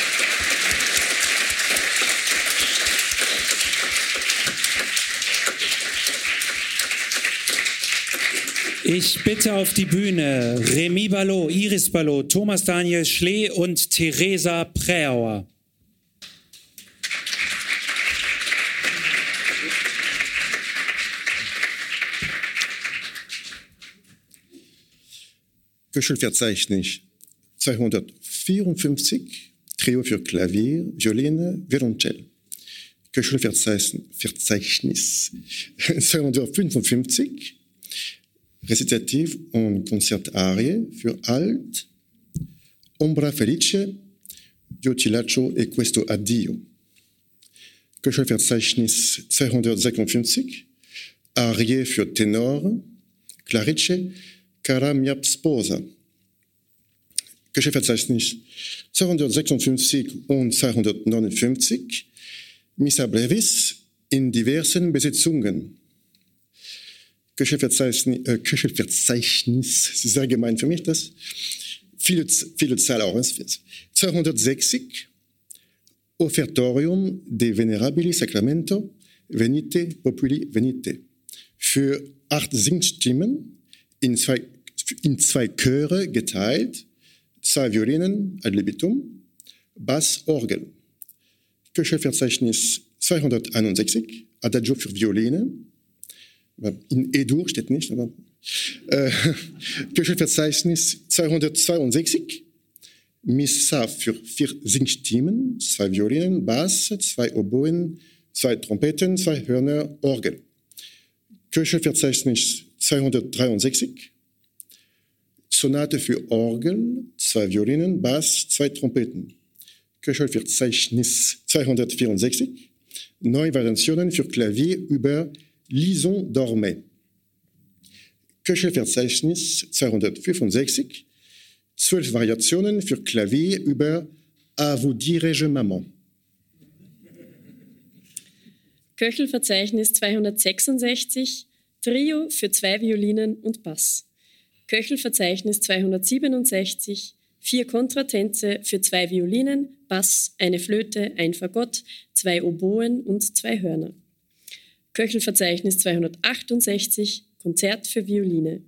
Ich bitte auf die Bühne Remy Ballot, Iris Ballot, Thomas Daniel Schlee und Theresa Präauer. Köchelverzeichnis 254, Trio für Klavier, Violine, Violoncell. Köchelverzeichnis 255, Rezitativ und Konzertarie für Alt, Ombra Felice, Io e questo addio. Köchelverzeichnis 256, Arie für Tenor, Clarice, Cara mia sposa. Köchelverzeichnis 256 und 259, Missa Brevis in diversen Besetzungen. Köchelverzeichnis, äh, Köchelverzeichnis, das ist sehr gemein für mich, das. Viele, viele Zahl auch. 260, Offertorium de Venerabili Sacramento, Venite, Populi, Venite. Für acht Singstimmen in zwei, in zwei Chöre geteilt, zwei Violinen ad libitum, Bass, Orgel. Köchelverzeichnis 261, Adagio für Violine, in E-Dur steht nicht, aber äh, Köchelverzeichnis 262, Missa für vier Singstimmen, zwei Violinen, Bass, zwei Oboen, zwei Trompeten, zwei Hörner, Orgel. Köchelverzeichnis 263, Sonate für Orgel, zwei Violinen, Bass, zwei Trompeten. Köchelverzeichnis 264, neue Variationen für Klavier über Lison dormait. Köchelverzeichnis 265, zwölf Variationen für Klavier über À vous dirai-je Maman. Köchelverzeichnis 266, Trio für zwei Violinen und Bass. Köchelverzeichnis 267, vier Kontratänze für zwei Violinen, Bass, eine Flöte, ein Fagott, zwei Oboen und zwei Hörner. Köchelverzeichnis 268, Konzert für Violine.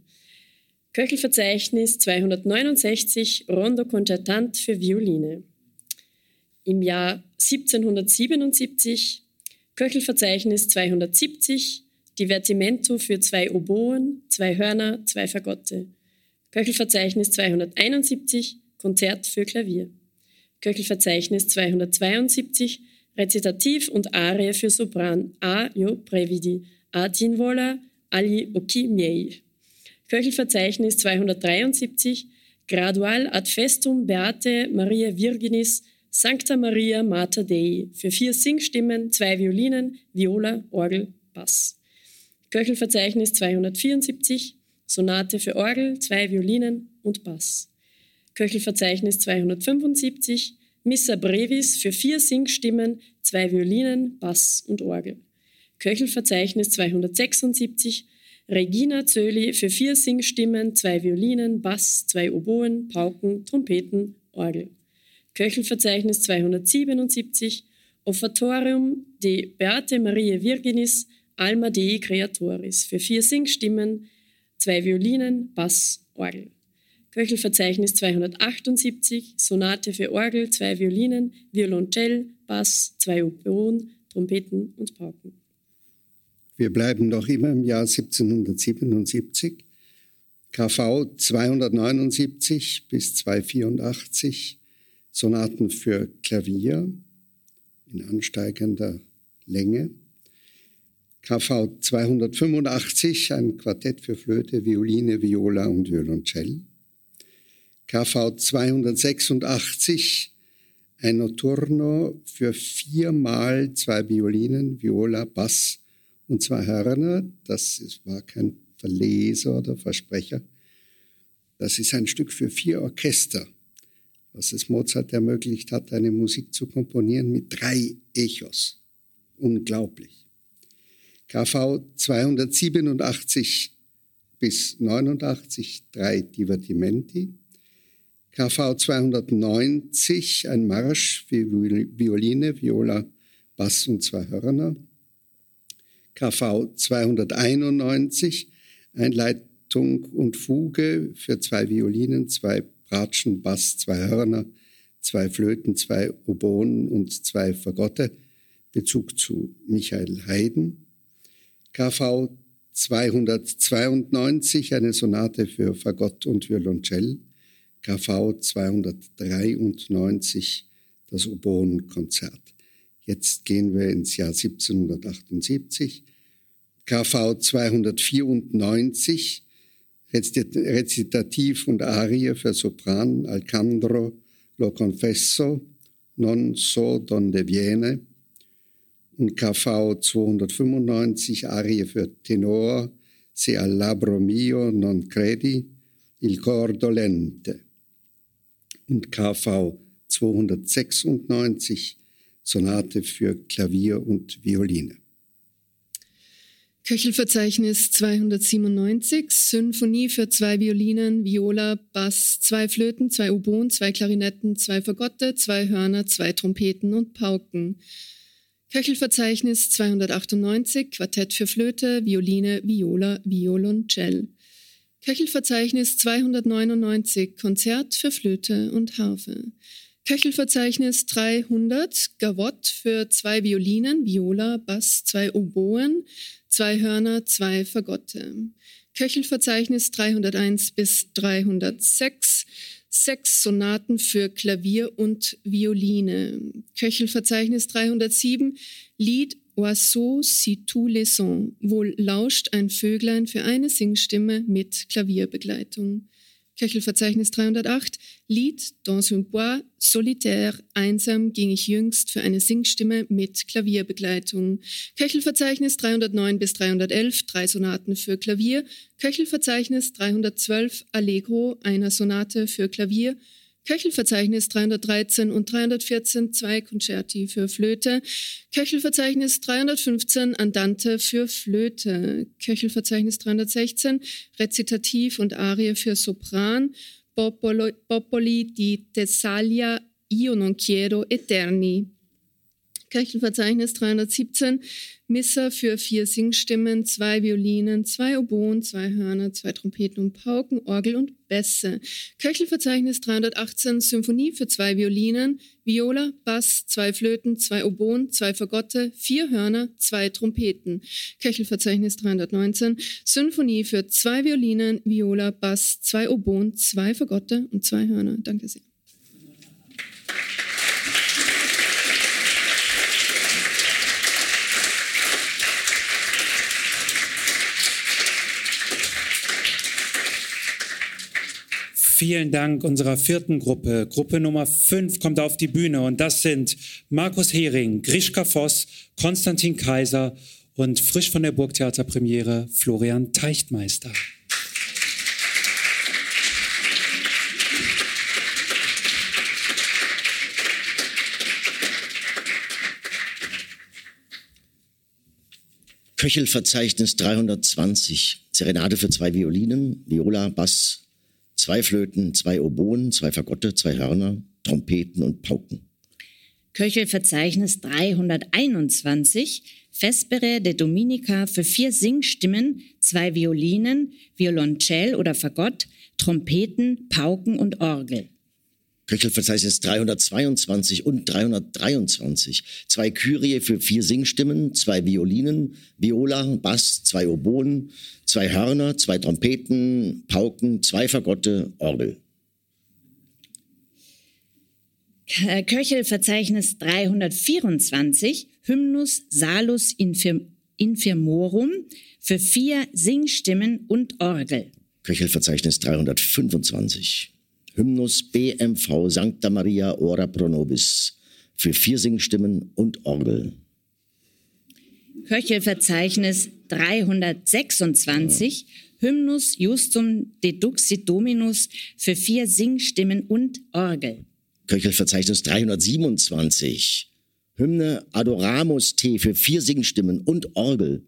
Köchelverzeichnis 269, Rondo Concertant für Violine. Im Jahr 1777 Köchelverzeichnis 270, Divertimento für zwei Oboen, zwei Hörner, zwei Fagotte. Köchelverzeichnis 271, Konzert für Klavier. Köchelverzeichnis 272, Rezitativ und Arie für Sopran, A. Jo Previdi, A. Tinvola, Ali Oki Miei. Köchelverzeichnis 273, Gradual ad festum Beate Maria Virginis, Sancta Maria Mater Dei, für vier Singstimmen, zwei Violinen, Viola, Orgel, Bass. Köchelverzeichnis 274, Sonate für Orgel, zwei Violinen und Bass. Köchelverzeichnis 275, Missa Brevis für vier Singstimmen, zwei Violinen, Bass und Orgel. Köchelverzeichnis 276, Regina Zöli für vier Singstimmen, zwei Violinen, Bass, zwei Oboen, Pauken, Trompeten, Orgel. Köchelverzeichnis 277, Offertorium de Beate Maria Virginis, Alma Dei Creatoris für vier Singstimmen, zwei Violinen, Bass, Orgel. Köchelverzeichnis 278, Sonate für Orgel, zwei Violinen, Violoncell, Bass, zwei Oboen, Trompeten und Pauken. Wir bleiben noch immer im Jahr 1777. KV 279 bis 284, Sonaten für Klavier in ansteigender Länge. KV 285, ein Quartett für Flöte, Violine, Viola und Violoncell. KV 286, ein Notturno für viermal zwei Violinen, Viola, Bass und zwei Hörner. Das war kein Verleser oder Versprecher. Das ist ein Stück für vier Orchester, was es Mozart ermöglicht hat, eine Musik zu komponieren mit drei Echos. Unglaublich. KV 287 bis 89 drei Divertimenti, KV 290 ein Marsch für Violine, Viola, Bass und zwei Hörner, KV 291 Einleitung und Fuge für zwei Violinen, zwei Bratschen, Bass, zwei Hörner, zwei Flöten, zwei Oboen und zwei Fagotte, Bezug zu Michael Haydn. KV 292 eine Sonate für Fagott und Violoncell, KV 293 das Oboenkonzert. Jetzt gehen wir ins Jahr 1778. KV 294 Rezitativ und Arie für Sopran, Alcandro, Lo Confesso, Non so donde viene und KV 295 Arie für Tenor, Se al labbro mio non credi, il cor dolente. Und KV 296 Sonate für Klavier und Violine. Köchelverzeichnis 297, Symphonie für zwei Violinen, Viola, Bass, zwei Flöten, zwei Oboen, zwei Klarinetten, zwei Fagotte, zwei Hörner, zwei Trompeten und Pauken. Köchelverzeichnis 298, Quartett für Flöte, Violine, Viola, Violoncell. Köchelverzeichnis 299, Konzert für Flöte und Harfe. Köchelverzeichnis 300, Gavotte für zwei Violinen, Viola, Bass, zwei Oboen, zwei Hörner, zwei Fagotte. Köchelverzeichnis 301 bis 306, sechs Sonaten für Klavier und Violine. Köchelverzeichnis 307, Lied Oiseau si tous les sons, wohl lauscht ein Vöglein für eine Singstimme mit Klavierbegleitung. Köchelverzeichnis 308, Lied Dans un bois solitaire, einsam ging ich jüngst für eine Singstimme mit Klavierbegleitung. Köchelverzeichnis 309 bis 311, drei Sonaten für Klavier. Köchelverzeichnis 312, Allegro, einer Sonate für Klavier. Köchelverzeichnis 313 und 314 zwei Concerti für Flöte, Köchelverzeichnis 315 Andante für Flöte, Köchelverzeichnis 316 Rezitativ und Arie für Sopran, Popolo, Popoli di Thessalia, Io non quiero eterni. Kirchenverzeichnis 317, Missa für vier Singstimmen, zwei Violinen, zwei Oboen, zwei Hörner, zwei Trompeten und Pauken, Orgel und Bässe. Kirchenverzeichnis 318, Symphonie für zwei Violinen, Viola, Bass, zwei Flöten, zwei Oboen, zwei Fagotte, vier Hörner, zwei Trompeten. Köchelverzeichnis 319, Symphonie für zwei Violinen, Viola, Bass, zwei Oboen, zwei Fagotte und zwei Hörner. Danke sehr. Vielen Dank unserer vierten Gruppe. Gruppe Nummer 5 kommt auf die Bühne und das sind Markus Hering, Grischka Voss, Konstantin Kaiser und frisch von der Burgtheaterpremiere Florian Teichtmeister. Köchelverzeichnis 320, Serenade für zwei Violinen, Viola, Bass, zwei Flöten, zwei Oboen, zwei Fagotte, zwei Hörner, Trompeten und Pauken. Köchelverzeichnis 321, Vespere de Dominica für vier Singstimmen, zwei Violinen, Violoncell oder Fagott, Trompeten, Pauken und Orgel. Köchelverzeichnis 322 und 323. Zwei Kyrie für vier Singstimmen, zwei Violinen, Viola, Bass, zwei Oboen, zwei Hörner, zwei Trompeten, Pauken, zwei Fagotte, Orgel. Köchelverzeichnis 324, Hymnus Salus Infir Infirmorum für vier Singstimmen und Orgel. Köchelverzeichnis 325. Hymnus BMV Sancta Maria Ora Pro Nobis für vier Singstimmen und Orgel. Köchelverzeichnis 326, ja. Hymnus Justum Deduxit Dominus für vier Singstimmen und Orgel. Köchelverzeichnis 327, Hymne Adoramus T für vier Singstimmen und Orgel.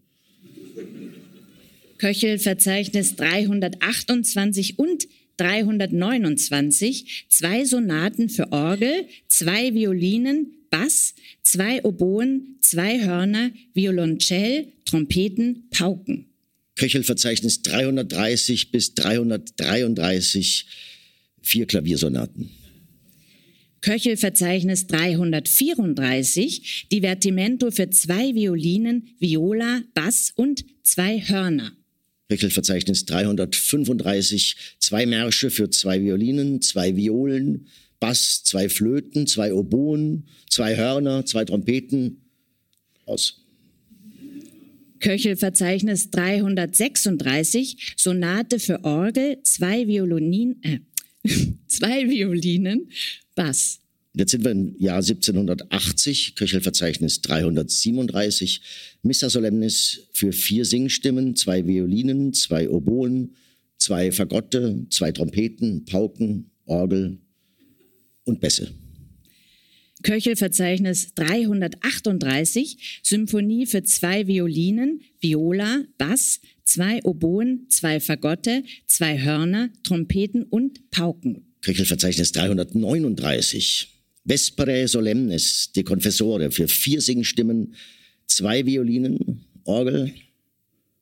Köchelverzeichnis 328 und 329 zwei Sonaten für Orgel, zwei Violinen, Bass, zwei Oboen, zwei Hörner, Violoncell, Trompeten, Pauken. Köchelverzeichnis 330 bis 333 vier Klaviersonaten. Köchelverzeichnis 334, Divertimento für zwei Violinen, Viola, Bass und zwei Hörner. Köchelverzeichnis 335, zwei Märsche für zwei Violinen, zwei Violen, Bass, zwei Flöten, zwei Oboen, zwei Hörner, zwei Trompeten. Aus. Köchelverzeichnis 336, Sonate für Orgel, zwei Violinen, äh, zwei Violinen, Bass. Jetzt sind wir im Jahr 1780, Köchelverzeichnis 337, Missa Solemnis für vier Singstimmen, zwei Violinen, zwei Oboen, zwei Fagotte, zwei Trompeten, Pauken, Orgel und Bässe. Köchelverzeichnis 338, Symphonie für zwei Violinen, Viola, Bass, zwei Oboen, zwei Fagotte, zwei Hörner, Trompeten und Pauken. Köchelverzeichnis 339, Vespere Solemnis de Confessore für vier Singstimmen, zwei Violinen, Orgel,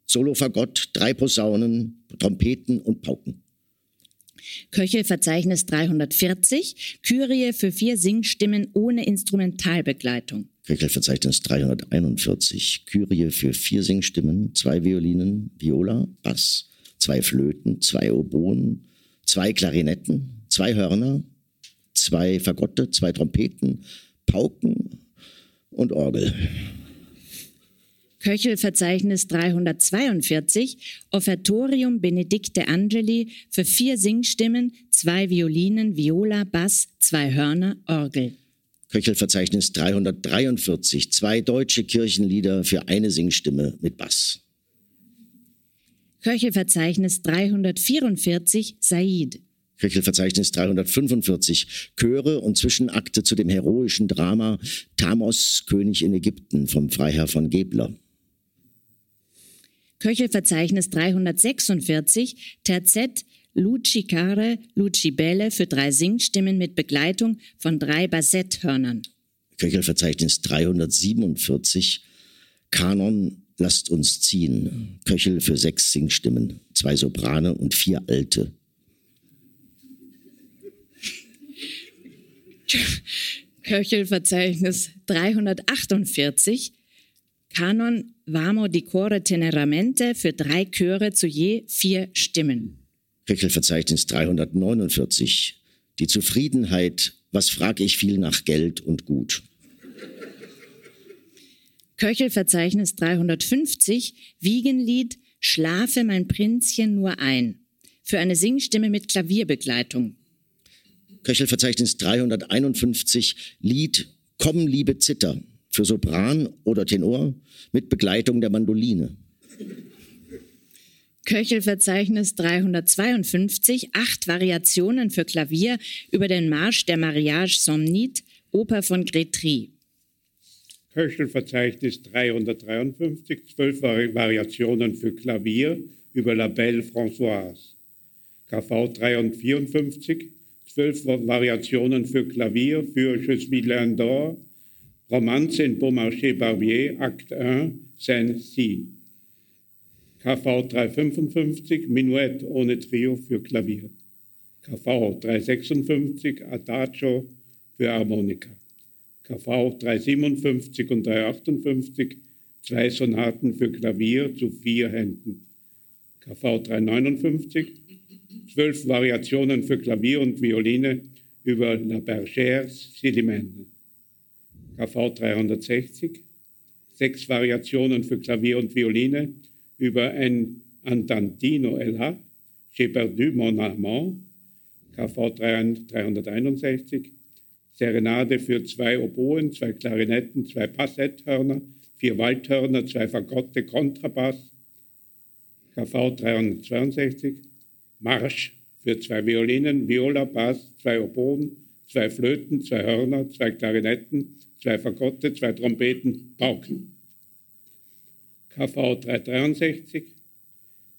Solofagott, drei Posaunen, Trompeten und Pauken. Köchelverzeichnis 340, Kyrie für vier Singstimmen ohne Instrumentalbegleitung. Köchelverzeichnis 341, Kyrie für vier Singstimmen, zwei Violinen, Viola, Bass, zwei Flöten, zwei Oboen, zwei Klarinetten, zwei Hörner, zwei Fagotte, zwei Trompeten, Pauken und Orgel. Köchelverzeichnis 342, Offertorium Benedicte Angeli für vier Singstimmen, zwei Violinen, Viola, Bass, zwei Hörner, Orgel. Köchelverzeichnis 343, zwei deutsche Kirchenlieder für eine Singstimme mit Bass. Köchelverzeichnis 344, Said. Köchelverzeichnis 345, Chöre und Zwischenakte zu dem heroischen Drama Thamos, König in Ägypten vom Freiherr von Gebler. Köchelverzeichnis 346, Terzett, Lucicare, Lucibelle für drei Singstimmen mit Begleitung von drei Bassetthörnern. Köchelverzeichnis 347, Kanon Lasst uns ziehen. Köchel für sechs Singstimmen, zwei Soprane und vier Alte. Köchelverzeichnis 348, Kanon Vamo di Core Teneramente für drei Chöre zu je vier Stimmen. Köchelverzeichnis 349, die Zufriedenheit, was frag ich viel nach Geld und Gut. Köchelverzeichnis 350, Wiegenlied Schlafe mein Prinzchen nur ein. Für eine Singstimme mit Klavierbegleitung. Köchelverzeichnis 351, Lied Komm, liebe Zither für Sopran oder Tenor mit Begleitung der Mandoline. Köchelverzeichnis 352, acht Variationen für Klavier über den Marsch der Mariage Somnite, Oper von Gretry. Köchelverzeichnis 353, zwölf Variationen für Klavier über La Belle Françoise. KV 354, zwölf Variationen für Klavier für Je suis l'Indor, Romanze in Beaumarchais Barbier, Acte 1, Scène C. KV 355, Minuet ohne Trio für Klavier. KV 356, Adagio für Harmonika. KV 357 und 358, zwei Sonaten für Klavier zu vier Händen. KV 359, zwölf Variationen für Klavier und Violine über La Bergère Silimene. KV 360, sechs Variationen für Klavier und Violine über ein Andantino LH, J'ai perdu mon amant, KV 361, Serenade für zwei Oboen, zwei Klarinetten, zwei Passetthörner, vier Waldhörner, zwei Fagotte, Kontrabass, KV 362, Marsch für zwei Violinen, Viola, Bass, zwei Oboen, zwei Flöten, zwei Hörner, zwei Klarinetten, zwei Fagotte, zwei Trompeten, Pauken. KV 363,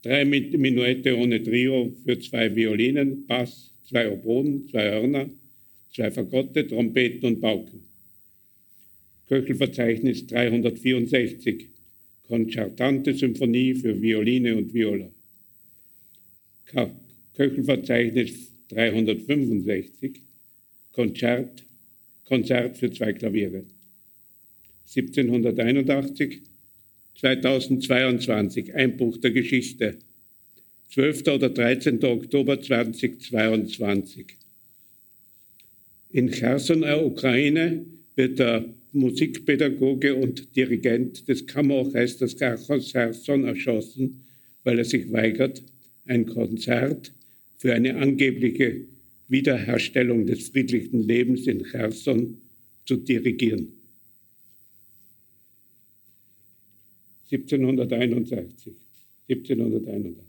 drei Minuette ohne Trio für zwei Violinen, Bass, zwei Oboen, zwei Hörner, zwei Fagotte, Trompeten und Pauken. Köchelverzeichnis 364, Konzertante Symphonie für Violine und Viola. Köchelverzeichnis 365, Konzert, Konzert für zwei Klaviere. 1781, 2022, Einbruch der Geschichte. 12. oder 13. Oktober 2022. In Cherson, der Ukraine, wird der Musikpädagoge und Dirigent des Kammerorchesters Cherson erschossen, weil er sich weigert, ein Konzert für eine angebliche Wiederherstellung des friedlichen Lebens in Cherson zu dirigieren. 1761. 1781.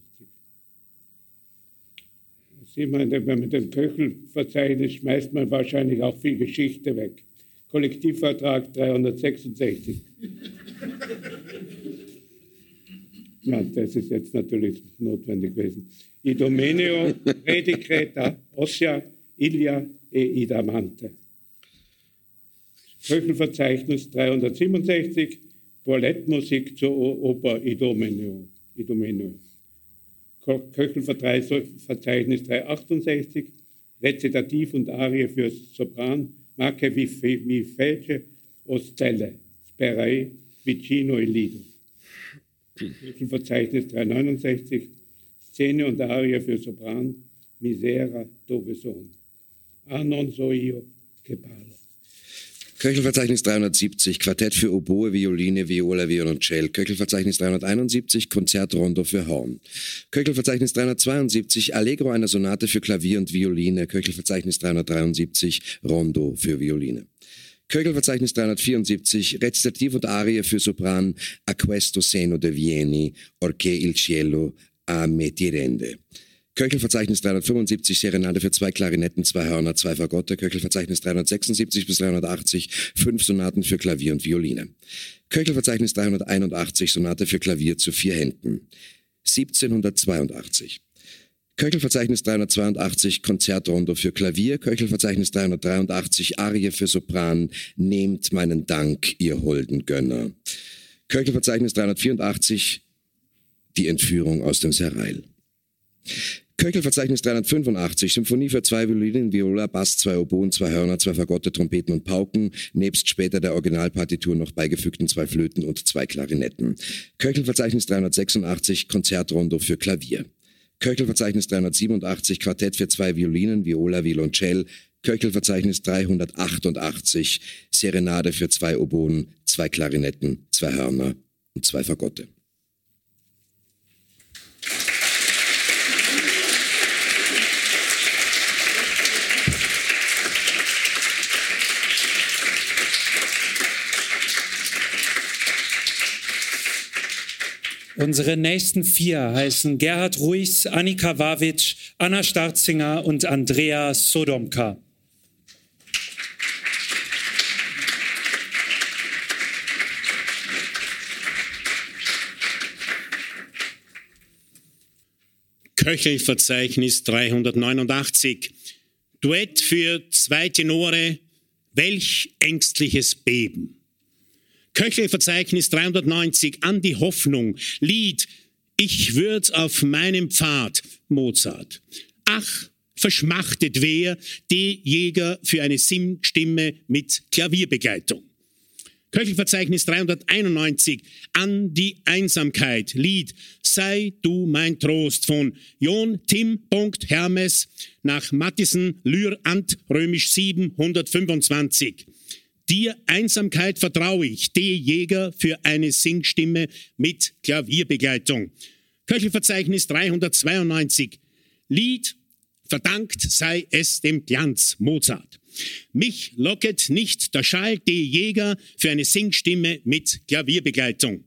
Sie meinen, wenn man den Köchel verzeichnet, schmeißt man wahrscheinlich auch viel Geschichte weg. Kollektivvertrag 366. Ja, das ist jetzt natürlich notwendig gewesen. Idomeneo, Redicreta, Ossia, Ilia e Idamante. Köchelverzeichnis 367, Ballettmusik zur Oper Idomeneo. Idomeneo. Köchelverzeichnis 368, Rezitativ und Arie für Sopran, Marche vi fece Ostelle, Sperai, Vicino e Lido. Köchelverzeichnis 369, Szene und Arie für Sopran, Misera dove sono. Ah, non so io che parlo. Köchelverzeichnis 370, Quartett für Oboe, Violine, Viola, Violoncell. Köchelverzeichnis 371, Konzertrondo für Horn. Köchelverzeichnis 372, Allegro einer Sonate für Klavier und Violine. Köchelverzeichnis 373, Rondo für Violine. Köchelverzeichnis 374, Rezitativ und Arie für Sopran, A questo seno de Vieni, Orche il cielo, a me ti rende. Köchelverzeichnis 375, Serenade für zwei Klarinetten, zwei Hörner, zwei Fagotte. Köchelverzeichnis 376 bis 380, fünf Sonaten für Klavier und Violine. Köchelverzeichnis 381, Sonate für Klavier zu vier Händen. 1782. Köchelverzeichnis 382, Konzertrondo für Klavier. Köchelverzeichnis 383, Arie für Sopran. Nehmt meinen Dank, ihr holden Gönner. Köchelverzeichnis 384, die Entführung aus dem Serail. Köchelverzeichnis 385, Symphonie für zwei Violinen, Viola, Bass, zwei Oboen, zwei Hörner, zwei Fagotte, Trompeten und Pauken, nebst später der Originalpartitur noch beigefügten zwei Flöten und zwei Klarinetten. Köchelverzeichnis 386, Konzertrondo für Klavier. Köchelverzeichnis 387, Quartett für zwei Violinen, Viola, Violoncell. Köchelverzeichnis 388, Serenade für zwei Oboen, zwei Klarinetten, zwei Hörner und zwei Fagotte. Unsere nächsten vier heißen Gerhard Ruiz, Annika Wawitsch, Anna Starzinger und Andrea Sodomka. Köchelverzeichnis 389. Duett für zwei Tenore. Welch ängstliches Beben. Köchelverzeichnis 390, an die Hoffnung, Lied, ich würd auf meinem Pfad, Mozart. Ach, verschmachtet wer, die Jäger für eine Sim-Stimme mit Klavierbegleitung. Köchelverzeichnis 391, an die Einsamkeit, Lied, sei du mein Trost von John Tim. Hermes nach Mattison, Lyr Ant, römisch 725. Dir Einsamkeit vertraue ich, D. Jäger für eine Singstimme mit Klavierbegleitung. Köchelverzeichnis 392. Lied Verdankt sei es dem Glanz Mozart. Mich locket nicht der Schall D. Jäger für eine Singstimme mit Klavierbegleitung.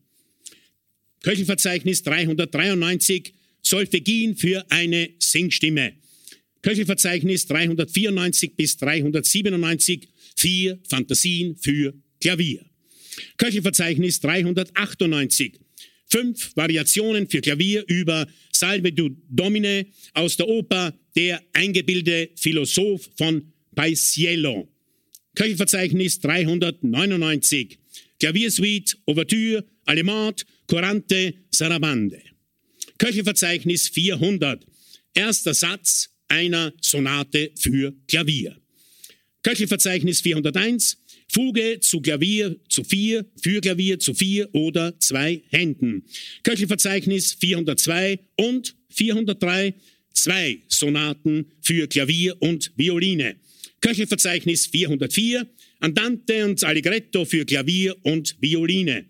Köchelverzeichnis 393. Solfegin für eine Singstimme. Köchelverzeichnis 394 bis 397 vier Fantasien für Klavier. Köchelverzeichnis 398. Fünf Variationen für Klavier über Salve du Domine aus der Oper Der eingebildete Philosoph von Paisiello. Köchelverzeichnis 399. Klaviersuite, Ouvertüre, Allemande, Corante, Sarabande. Köchelverzeichnis 400. Erster Satz einer Sonate für Klavier. Köchelverzeichnis 401, Fuge zu Klavier zu vier, für Klavier zu vier oder zwei Händen. Köchelverzeichnis 402 und 403, zwei Sonaten für Klavier und Violine. Köchelverzeichnis 404, Andante und Allegretto für Klavier und Violine.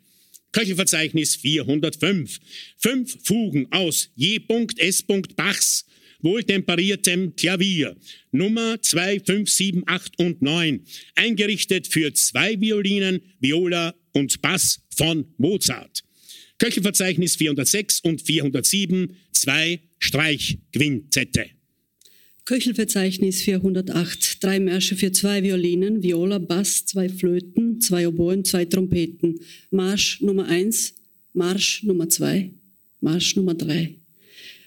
Köchelverzeichnis 405, fünf Fugen aus Punkt S. Bachs wohltemperiertem Klavier. Nummer 2, 5, 7, 8 und 9. Eingerichtet für zwei Violinen, Viola und Bass von Mozart. Köchelverzeichnis 406 und 407, zwei Streichquintette. Köchelverzeichnis 408, drei Märsche für zwei Violinen, Viola, Bass, zwei Flöten, zwei Oboen, zwei Trompeten. Marsch Nummer 1, Marsch Nummer 2, Marsch Nummer 3.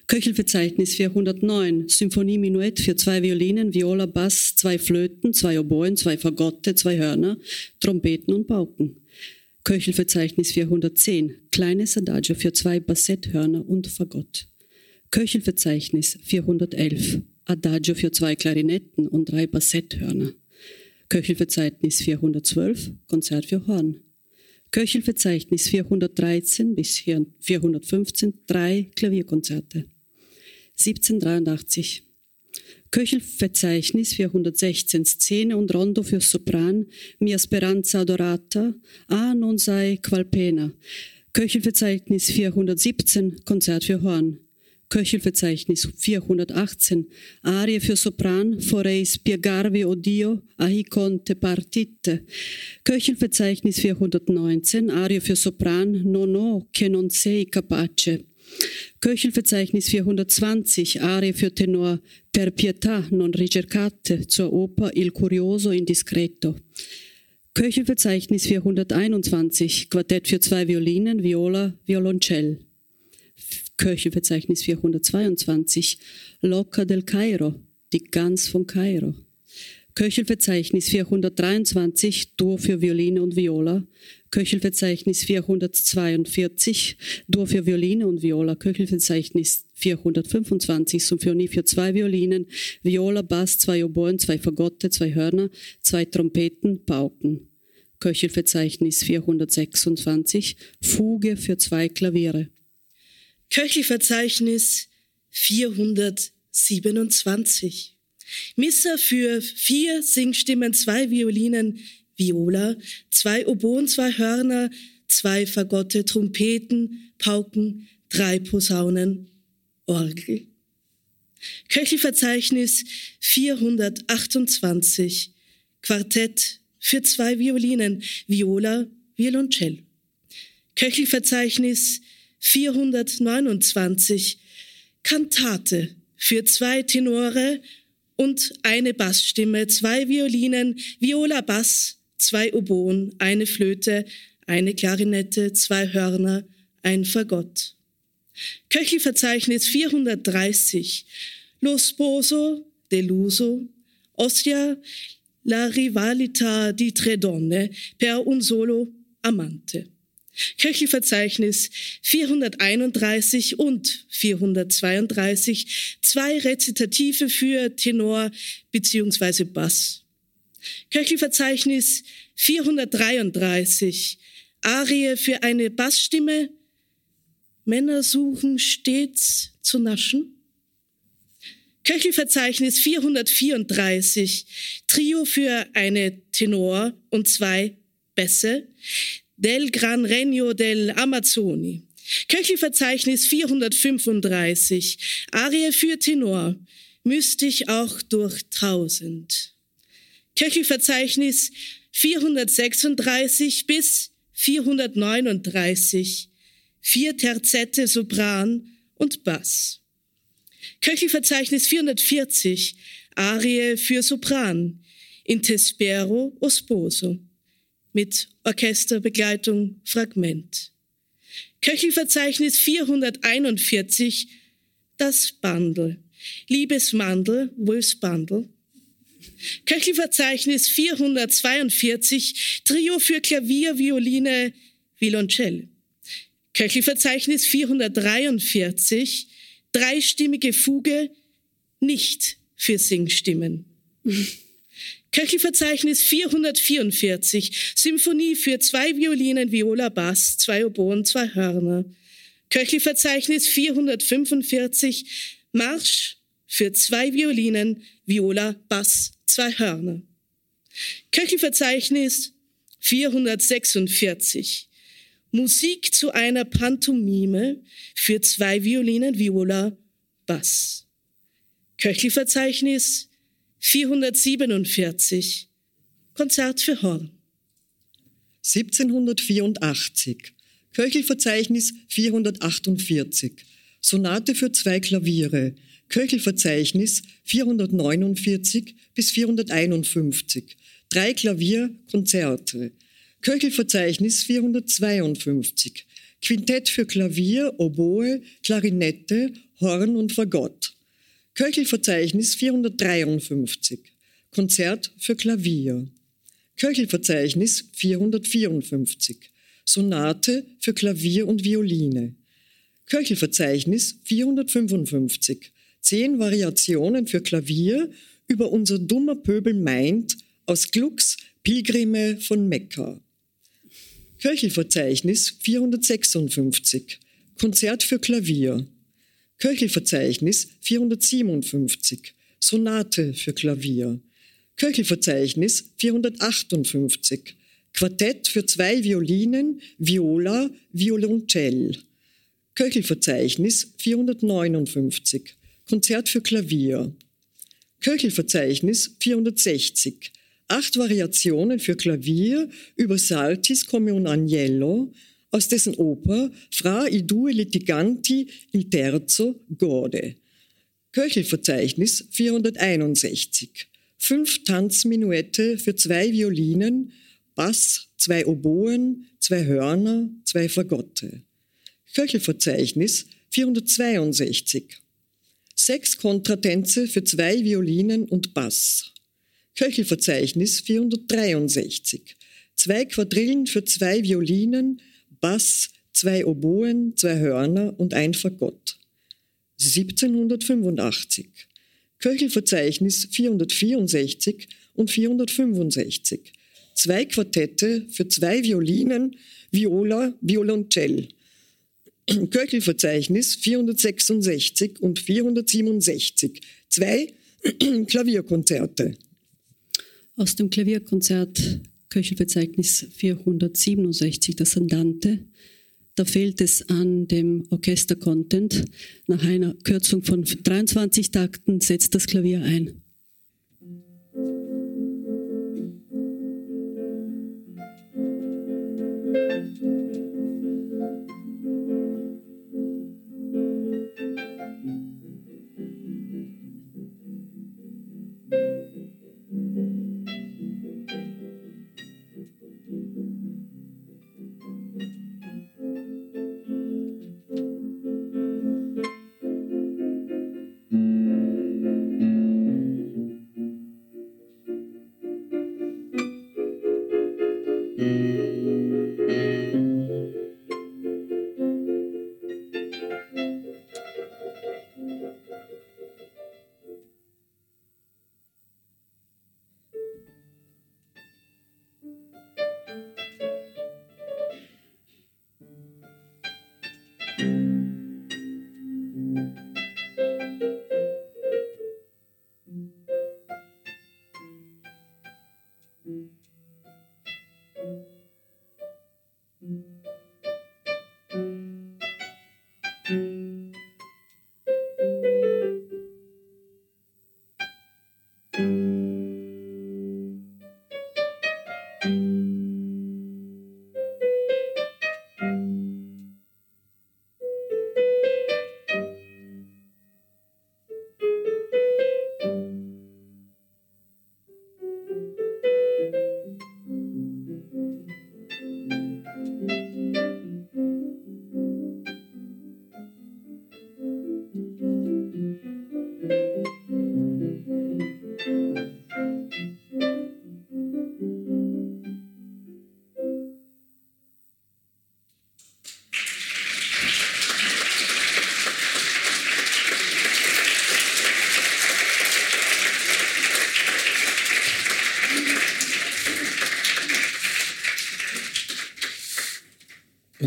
Köchelverzeichnis 409, Symphonie Minuett für zwei Violinen, Viola, Bass, zwei Flöten, zwei Oboen, zwei Fagotte, zwei Hörner, Trompeten und Pauken. Köchelverzeichnis 410, kleines Adagio für zwei Bassetthörner und Fagott. Köchelverzeichnis 411, Adagio für zwei Klarinetten und drei Bassetthörner. Köchelverzeichnis 412, Konzert für Horn. Köchelverzeichnis 413 bis 415, drei Klavierkonzerte. 1783. Köchelverzeichnis 416 Szene und Rondo für Sopran, Mia Speranza Adorata, A non sei qual pena. Köchelverzeichnis 417 Konzert für Horn. Köchelverzeichnis 418 Arie für Sopran Vorrei spiegarvi o Dio ahi conte partite. Köchelverzeichnis 419 Arie für Sopran No che non sei capace. Köchelverzeichnis 420, Arie für Tenor Per pietà non ricercate zur Oper Il curioso indiscreto. Köchelverzeichnis 421, Quartett für zwei Violinen, Viola, Violoncell. Köchelverzeichnis 422, Loca del Cairo, die Gans von Kairo. Köchelverzeichnis 423, Dur für Violine und Viola. Köchelverzeichnis 442, Dur für Violine und Viola. Köchelverzeichnis 425, Symphonie für zwei Violinen, Viola, Bass, zwei Oboen, zwei Fagotte, zwei Hörner, zwei Trompeten, Pauken. Köchelverzeichnis 426, Fuge für zwei Klaviere. Köchelverzeichnis 427. Missa für vier Singstimmen, zwei Violinen, Viola, zwei Oboen, zwei Hörner, zwei Fagotte, Trompeten, Pauken, drei Posaunen, Orgel. Köchelverzeichnis 428. Quartett für zwei Violinen, Viola, Violoncell. Köchelverzeichnis 429. Kantate für zwei Tenore und eine Bassstimme, zwei Violinen, Viola Bass, zwei Oboen, eine Flöte, eine Klarinette, zwei Hörner, ein Fagott. Köchelverzeichnis 430. Lo sposo deluso, ossia la rivalità di tre donne per un solo amante. Köchelverzeichnis 431 und 432, zwei Rezitative für Tenor bzw. Bass. Köchelverzeichnis 433, Arie für eine Bassstimme, Männer suchen stets zu naschen. Köchelverzeichnis 434, Trio für eine Tenor und zwei Bässe, del Gran Regno del Amazzoni. Köchelverzeichnis 435, Arie für Tenor, mystisch auch durch tausend. Köchelverzeichnis 436 bis 439, vier Terzette Sopran und Bass. Köchelverzeichnis 440, Arie für Sopran, Intespero Osposo mit Orchesterbegleitung Fragment. Köchelverzeichnis 441, das Bundle. Liebesmandel, Wolfsbundle. Köchelverzeichnis 442, Trio für Klavier, Violine, Violoncell. Köchelverzeichnis 443, dreistimmige Fuge, nicht für Singstimmen. Köchelverzeichnis 444, Symphonie für zwei Violinen, Viola, Bass, zwei Oboen, zwei Hörner. Köchelverzeichnis 445, Marsch für zwei Violinen, Viola, Bass, zwei Hörner. Köchelverzeichnis 446, Musik zu einer Pantomime für zwei Violinen, Viola, Bass. Köchelverzeichnis 447 Konzert für Horn. 1784 Köchelverzeichnis 448 Sonate für zwei Klaviere Köchelverzeichnis 449 bis 451 Drei Klavierkonzerte Köchelverzeichnis 452 Quintett für Klavier, Oboe, Klarinette, Horn und Fagott Köchelverzeichnis 453. Konzert für Klavier. Köchelverzeichnis 454. Sonate für Klavier und Violine. Köchelverzeichnis 455. Zehn Variationen für Klavier über unser dummer Pöbel meint aus Glucks Pilgrime von Mekka. Köchelverzeichnis 456. Konzert für Klavier. Köchelverzeichnis 457. Sonate für Klavier. Köchelverzeichnis 458. Quartett für zwei Violinen, Viola, Violoncell. Köchelverzeichnis 459. Konzert für Klavier. Köchelverzeichnis 460. Acht Variationen für Klavier über Saltis come un agnello aus dessen Oper Fra i due litiganti il terzo gode. Köchelverzeichnis 461. Fünf Tanzminuette für zwei Violinen, Bass, zwei Oboen, zwei Hörner, zwei Fagotte. Köchelverzeichnis 462. Sechs Kontratänze für zwei Violinen und Bass. Köchelverzeichnis 463. Zwei Quadrillen für zwei Violinen, Bass, zwei Oboen, zwei Hörner und ein Fagott. 1785. Köchelverzeichnis 464 und 465. Zwei Quartette für zwei Violinen, Viola, Violoncell. Köchelverzeichnis 466 und 467. Zwei Klavierkonzerte. Aus dem Klavierkonzert Köchelverzeichnis 467, das Andante. Da fehlt es an dem Orchester-Content. Nach einer Kürzung von 23 Takten setzt das Klavier ein.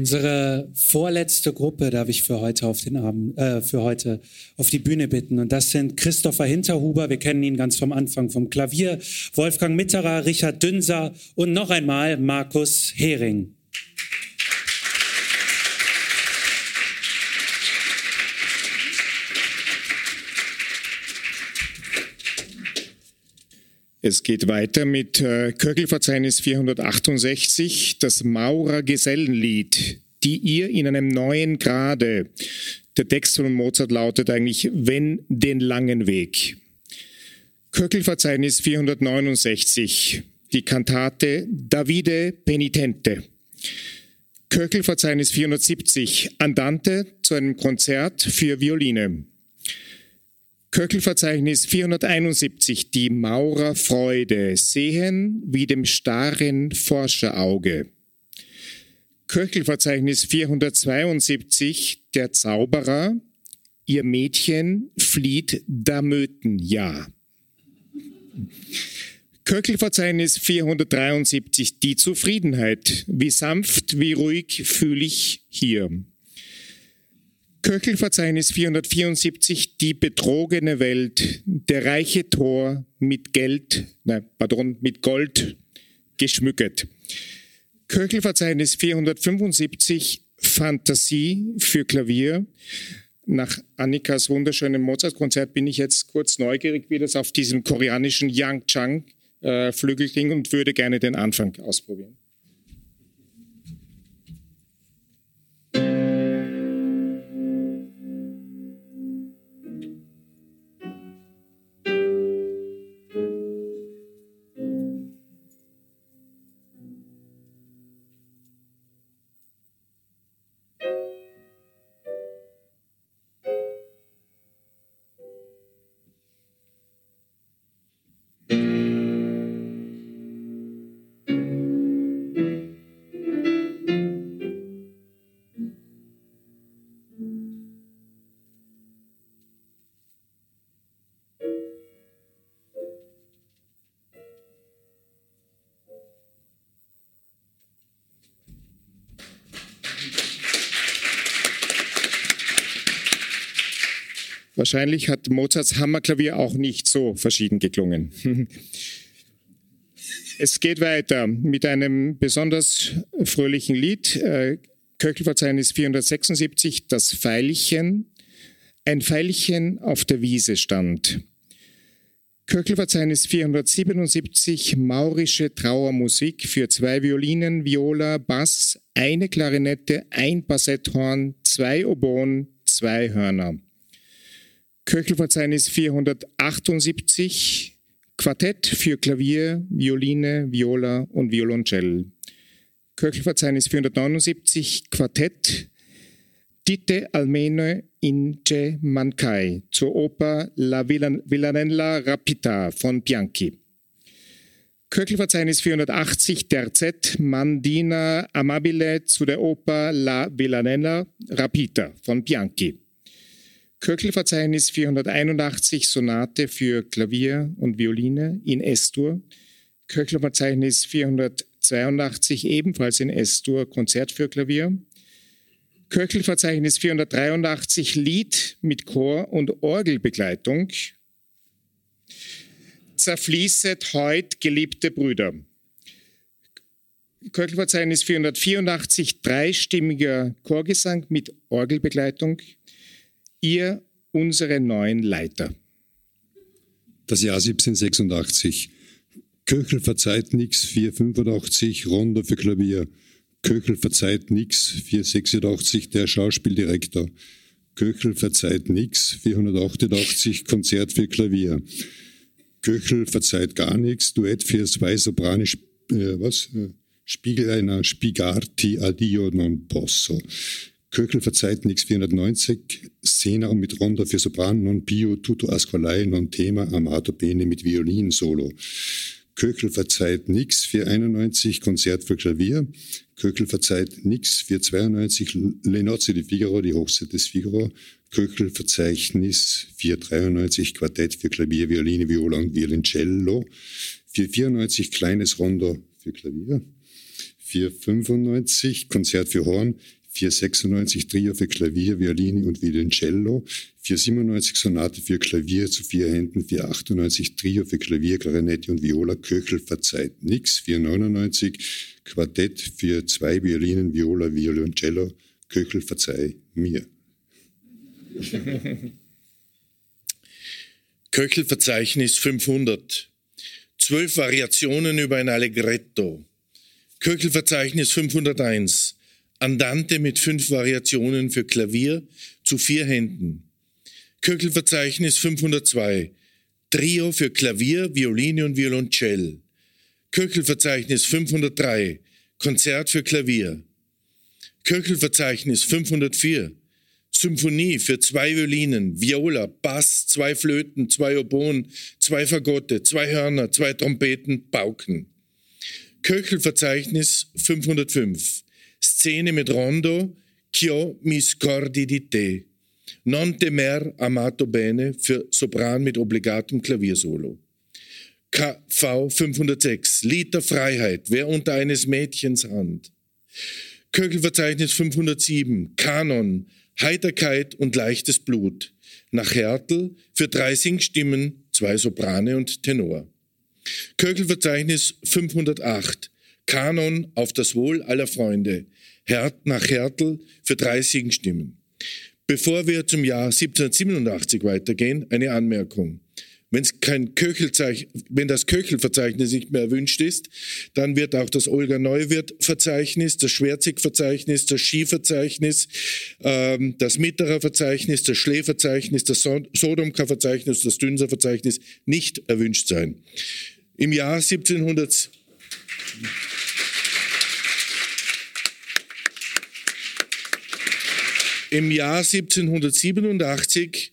Unsere vorletzte Gruppe darf ich für heute auf den Abend, äh, für heute auf die Bühne bitten. Und das sind Christopher Hinterhuber, wir kennen ihn ganz vom Anfang vom Klavier, Wolfgang Mitterer, Richard Dünser und noch einmal Markus Hering. Es geht weiter mit äh, Köchelverzeichnis 468, das Maurer Gesellenlied, die ihr in einem neuen Grade. Der Text von Mozart lautet eigentlich, wenn den langen Weg. Köchelverzeichnis 469, die Kantate Davide Penitente. Köchelverzeichnis 470, Andante zu einem Konzert für Violine. Köchelverzeichnis 471, die Maurerfreude, sehen wie dem starren Forscherauge. Köchelverzeichnis 472, der Zauberer, ihr Mädchen flieht Damöten, ja. Köchelverzeichnis 473, die Zufriedenheit, wie sanft, wie ruhig fühle ich hier. Köchelverzeichnis 474, die betrogene Welt, der reiche Tor mit Geld, nein, pardon, mit Gold geschmückt. Köchelverzeichnis 475, Fantasie für Klavier. Nach Annikas wunderschönem Mozart-Konzert bin ich jetzt kurz neugierig, wie das auf diesem koreanischen Yang Chang äh, Flügel ging und würde gerne den Anfang ausprobieren. Wahrscheinlich hat Mozarts Hammerklavier auch nicht so verschieden geklungen. Es geht weiter mit einem besonders fröhlichen Lied. Äh, Köchelverzeichnis 476, das Veilchen. Ein Veilchen auf der Wiese stand. Köchelverzeichnis 477, maurische Trauermusik für zwei Violinen, Viola, Bass, eine Klarinette, ein Bassetthorn, zwei Oboen, zwei Hörner. Köchelverzeichnis 478, Quartett für Klavier, Violine, Viola und Violoncell. Köchelverzeichnis 479, Quartett, Dite Almeno in Ce Mancai zur Oper La Villanella Rapita von Bianchi. Köchelverzeichnis 480, Terzett Mandina Amabile zu der Oper La Villanella Rapita von Bianchi. Köchelverzeichnis 481 Sonate für Klavier und Violine in S-Dur. Köchelverzeichnis 482 ebenfalls in S-Dur Konzert für Klavier. Köchelverzeichnis 483 Lied mit Chor und Orgelbegleitung. Zerfließet heut geliebte Brüder. Köchelverzeichnis 484 dreistimmiger Chorgesang mit Orgelbegleitung ihr unsere neuen Leiter. Das Jahr 1786. Köchel verzeiht nix, 485, Rondo für Klavier. Köchel verzeiht nix, 486, der Schauspieldirektor. Köchel verzeiht nix, 488, Konzert für Klavier. Köchel verzeiht gar nichts, Duett für zwei Soprane, äh, was? Äh, Spiegel einer Spigarti addio non posso. Köchel verzeiht nix 490, Szene mit Ronda für Sopran, non Pio, tutto asqualai, non Thema, amato bene mit Violin, Solo. Köchel verzeiht nix 491, Konzert für Klavier. Köchel verzeiht nix 492, Le Nozze di Figaro, die Hochzeit des Figaro. Köchel Verzeichnis 493, Quartett für Klavier, Violine, Viola und Violoncello. 494, kleines Rondo für Klavier. 495, Konzert für Horn. 496 Trio für Klavier, Violine und Violoncello, 497 Sonate für Klavier zu vier Händen, 498 Trio für Klavier, Klarinette und Viola, Köchel verzeiht nix, 499 Quartett für zwei Violinen, Viola, Violoncello, Köchel verzeih mir. Köchelverzeichnis 500. Zwölf Variationen über ein Allegretto. Köchelverzeichnis 501. Andante mit fünf Variationen für Klavier zu vier Händen. Köchelverzeichnis 502. Trio für Klavier, Violine und Violoncell. Köchelverzeichnis 503. Konzert für Klavier. Köchelverzeichnis 504. Symphonie für zwei Violinen, Viola, Bass, zwei Flöten, zwei Oboen, zwei Fagotte, zwei Hörner, zwei Trompeten, Pauken. Köchelverzeichnis 505. Szene mit Rondo, Ch'io mi scordi di te. Non temer amato bene für Sopran mit obligatem Klaviersolo. KV 506, Lied der Freiheit, wer unter eines Mädchens Hand. Köchelverzeichnis 507, Kanon, Heiterkeit und leichtes Blut. Nach Hertel für drei Singstimmen, zwei Soprane und Tenor. Köchelverzeichnis 508. Kanon auf das Wohl aller Freunde. Nach Hertel für drei Singstimmen. Bevor wir zum Jahr 1787 weitergehen, eine Anmerkung. Wenn's kein wenn das Köchelverzeichnis nicht mehr erwünscht ist, dann wird auch das Olga Neuwirth-Verzeichnis, das Schwerzig-Verzeichnis, das Skiverzeichnis, ähm, das Mitterer Verzeichnis, das Schleverzeichnis, das Sodomka-Verzeichnis, das Dünser-Verzeichnis nicht erwünscht sein. Im Jahr 1700 Im Jahr 1787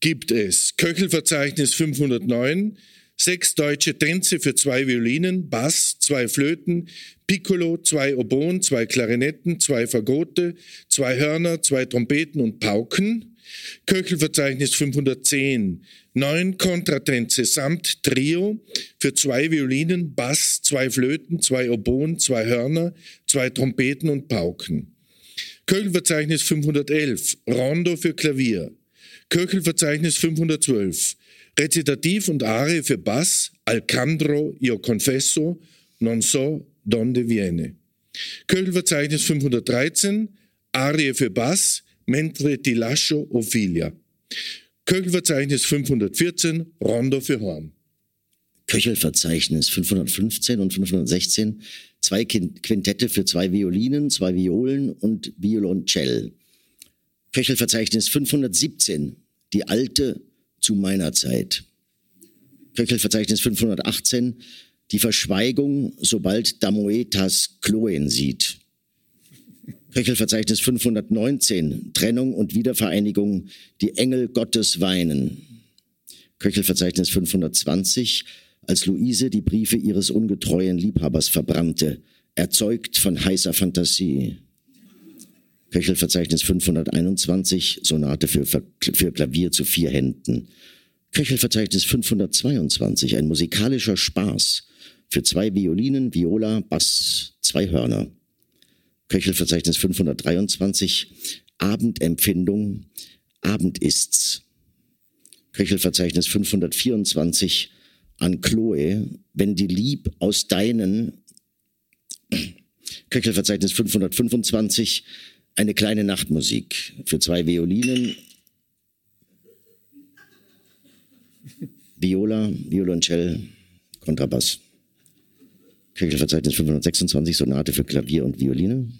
gibt es Köchelverzeichnis 509, sechs deutsche Tänze für zwei Violinen, Bass, zwei Flöten, Piccolo, zwei Oboen, zwei Klarinetten, zwei Fagote, zwei Hörner, zwei Trompeten und Pauken. Köchelverzeichnis 510, neun Kontratänze samt Trio für zwei Violinen, Bass, zwei Flöten, zwei Oboen, zwei Hörner, zwei Trompeten und Pauken. Köchelverzeichnis 511, Rondo für Klavier. Köchelverzeichnis 512, Rezitativ und Arie für Bass, Alcandro, Io Confesso, Non so donde viene. Köchelverzeichnis 513, Arie für Bass, Mentre ti lascio Ophelia. Köchelverzeichnis 514, Rondo für Horn. Köchelverzeichnis 515 und 516, zwei Quintette für zwei Violinen, zwei Violen und Violoncell. Köchelverzeichnis 517, die alte zu meiner Zeit. Köchelverzeichnis 518, die Verschweigung, sobald Damoetas Chloen sieht. Köchelverzeichnis 519, Trennung und Wiedervereinigung, die Engel Gottes weinen. Köchelverzeichnis 520, als Luise die Briefe ihres ungetreuen Liebhabers verbrannte, erzeugt von heißer Fantasie. Köchelverzeichnis 521, Sonate für, für Klavier zu vier Händen. Köchelverzeichnis 522, ein musikalischer Spaß für zwei Violinen, Viola, Bass, zwei Hörner. Köchelverzeichnis 523, Abendempfindung, Abend ist's. Köchelverzeichnis 524, an Chloe, wenn die Lieb aus deinen, Köchelverzeichnis 525, eine kleine Nachtmusik für zwei Violinen, Viola, Violoncell, Kontrabass. Köchelverzeichnis 526, Sonate für Klavier und Violine.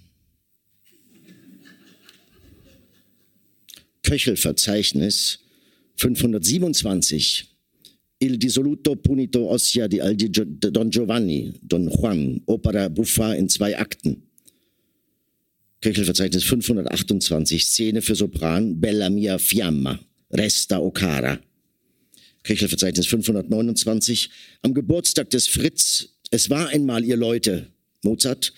Köchelverzeichnis 527, Il dissoluto punito ossia di Don Giovanni, Don Juan, Opera buffa in zwei Akten. Köchelverzeichnis 528, Szene für Sopran, Bella mia fiamma, Resta Ocara. Köchelverzeichnis 529, am Geburtstag des Fritz, es war einmal, ihr Leute, Mozart,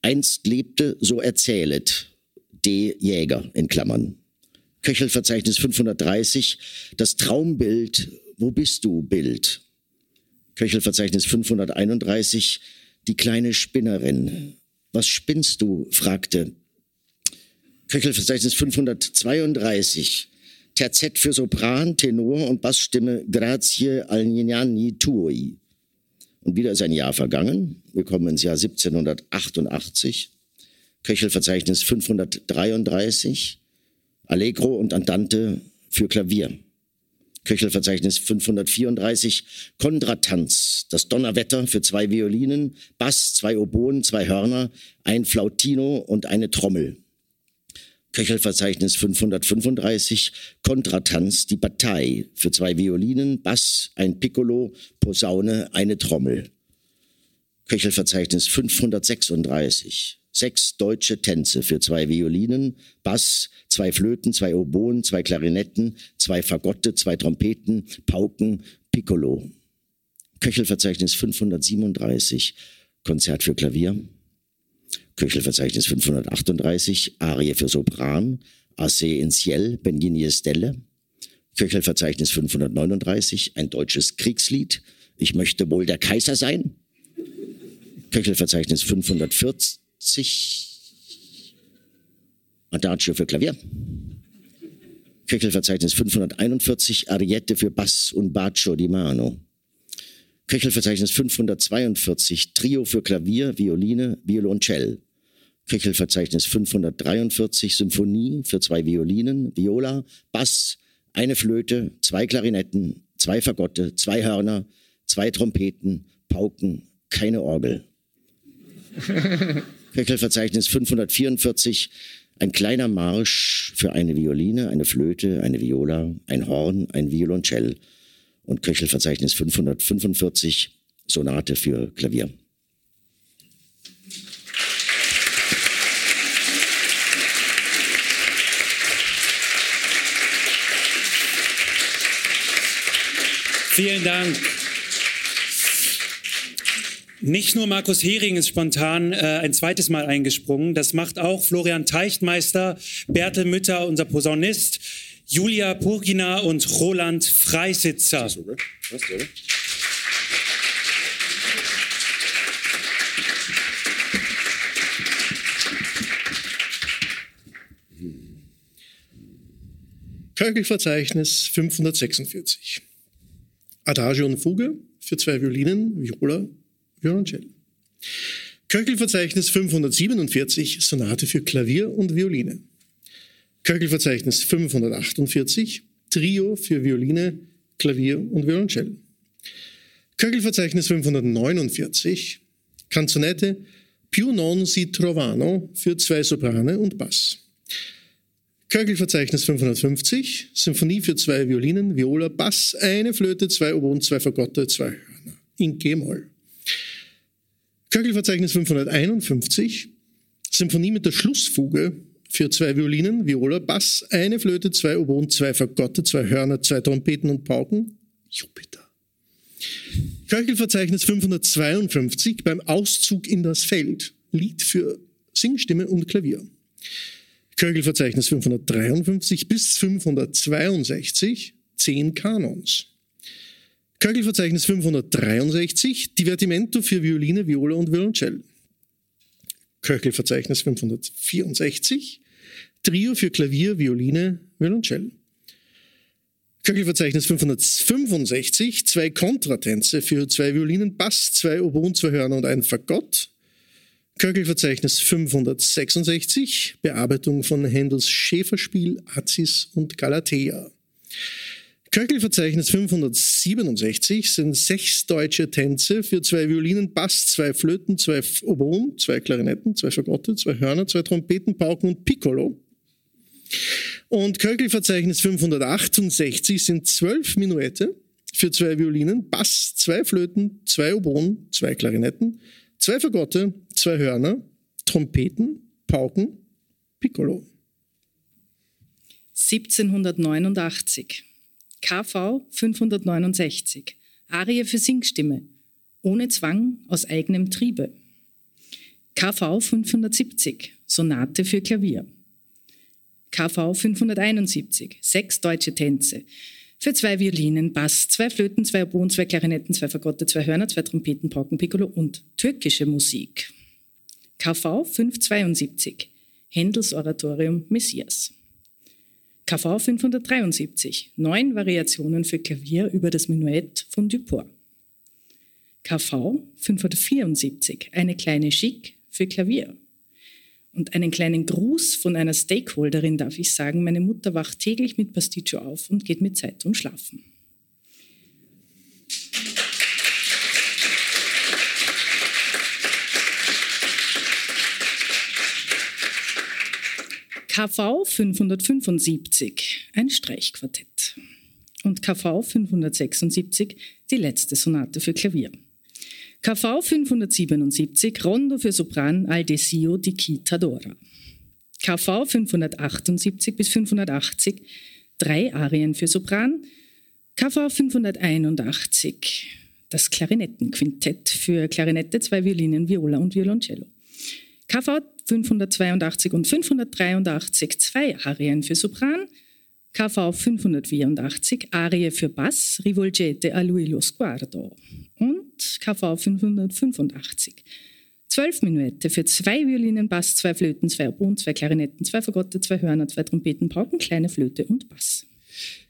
einst lebte, so erzählet, D. Jäger in Klammern. Köchelverzeichnis 530, das Traumbild, wo bist du, Bild. Köchelverzeichnis 531, die kleine Spinnerin. Was spinnst du? fragte Köchelverzeichnis 532. Terzett für Sopran, Tenor und Bassstimme Grazie Algnani Tui. Und wieder ist ein Jahr vergangen. Wir kommen ins Jahr 1788. Köchelverzeichnis 533. Allegro und Andante für Klavier. Köchelverzeichnis 534, Kontratanz, das Donnerwetter für zwei Violinen, Bass, zwei Oboen, zwei Hörner, ein Flautino und eine Trommel. Köchelverzeichnis 535, Kontratanz, die Partei für zwei Violinen, Bass, ein Piccolo, Posaune, eine Trommel. Köchelverzeichnis 536, sechs deutsche Tänze für zwei Violinen, Bass, zwei Flöten, zwei Oboen, zwei Klarinetten, zwei Fagotte, zwei Trompeten, Pauken, Piccolo. Köchelverzeichnis 537, Konzert für Klavier, Köchelverzeichnis 538, Arie für Sopran, Asse in Ciel, Benigni Stelle. Köchelverzeichnis 539, ein deutsches Kriegslied. Ich möchte wohl der Kaiser sein. Köchelverzeichnis 540, Adagio für Klavier. Köchelverzeichnis 541 Ariette für Bass und Bacio di Mano. Köchelverzeichnis 542 Trio für Klavier, Violine, Violoncell. Köchelverzeichnis 543 Symphonie für zwei Violinen, Viola, Bass, eine Flöte, zwei Klarinetten, zwei Fagotte, zwei Hörner, zwei Trompeten, Pauken, keine Orgel. Köchelverzeichnis 544 ein kleiner Marsch für eine Violine, eine Flöte, eine Viola, ein Horn, ein Violoncell und Köchelverzeichnis 545 Sonate für Klavier. Vielen Dank. Nicht nur Markus Hering ist spontan äh, ein zweites Mal eingesprungen, das macht auch Florian Teichtmeister, Bertel Mütter, unser Posaunist, Julia Purgina und Roland Freisitzer. Köchelverzeichnis 546. Adagio und Fuge für zwei Violinen, Viola, Violoncell. Köchelverzeichnis 547, Sonate für Klavier und Violine. Köchelverzeichnis 548, Trio für Violine, Klavier und Violoncell. Köchelverzeichnis 549, Canzonette Più non si trovano für zwei Soprane und Bass. Köchelverzeichnis 550, Symphonie für zwei Violinen, Viola, Bass, eine Flöte, zwei Oboen, zwei Fagotte, zwei Hörner in G-Moll. Köchelverzeichnis 551, Symphonie mit der Schlussfuge für zwei Violinen, Viola, Bass, eine Flöte, zwei Oboen, zwei Fagotte, zwei Hörner, zwei Trompeten und Pauken. Jupiter. Köchelverzeichnis 552 beim Auszug in das Feld. Lied für Singstimme und Klavier. Köchelverzeichnis 553 bis 562, 10 Kanons. Köchelverzeichnis 563, Divertimento für Violine, Viola und Violoncell. Köchelverzeichnis 564, Trio für Klavier, Violine, Violoncell. Köchelverzeichnis 565, zwei Kontratänze für zwei Violinen, Bass, zwei Oboen, zwei Hörner und ein Fagott. Köchelverzeichnis 566, Bearbeitung von Händels Schäferspiel, Azis und Galatea. Köchelverzeichnis 567 sind sechs deutsche Tänze für zwei Violinen, Bass, zwei Flöten, zwei Oboen, zwei Klarinetten, zwei Fagotte, zwei Hörner, zwei Trompeten, Pauken und Piccolo. Und Köchelverzeichnis 568 sind zwölf Minuette für zwei Violinen, Bass, zwei Flöten, zwei Oboen, zwei Klarinetten, zwei Fagotte, zwei Hörner, Trompeten, Pauken, Piccolo. 1789. KV 569. Arie für Singstimme. Ohne Zwang, aus eigenem Triebe. KV 570. Sonate für Klavier. KV 571. Sechs deutsche Tänze. Für zwei Violinen, Bass, zwei Flöten, zwei Oboen, zwei Klarinetten, zwei Fagotte, zwei Hörner, zwei Trompeten, Pauken, Piccolo und türkische Musik. KV 572. Händels Oratorium Messias. KV 573. Neun Variationen für Klavier über das Menuett von Duport. KV 574. Eine kleine Chic für Klavier. Und einen kleinen Gruß von einer Stakeholderin darf ich sagen, meine Mutter wacht täglich mit Pasticcio auf und geht mit Zeitung schlafen. KV 575, ein Streichquartett. Und KV 576, die letzte Sonate für Klavier. KV 577, Rondo für Sopran al Desio di Chitadora. KV 578 bis 580, drei Arien für Sopran. KV 581, das Klarinettenquintett für Klarinette, zwei Violinen, Viola und Violoncello. KV 582 und 583 zwei Arien für Sopran, KV 584 Arie für Bass, Rivolgete a lui lo sguardo und KV 585 Zwölf Minuette für zwei Violinen, Bass, zwei Flöten, zwei Oboen, zwei Klarinetten, zwei Fagotte, zwei Hörner, zwei Trompeten, Pauken, kleine Flöte und Bass.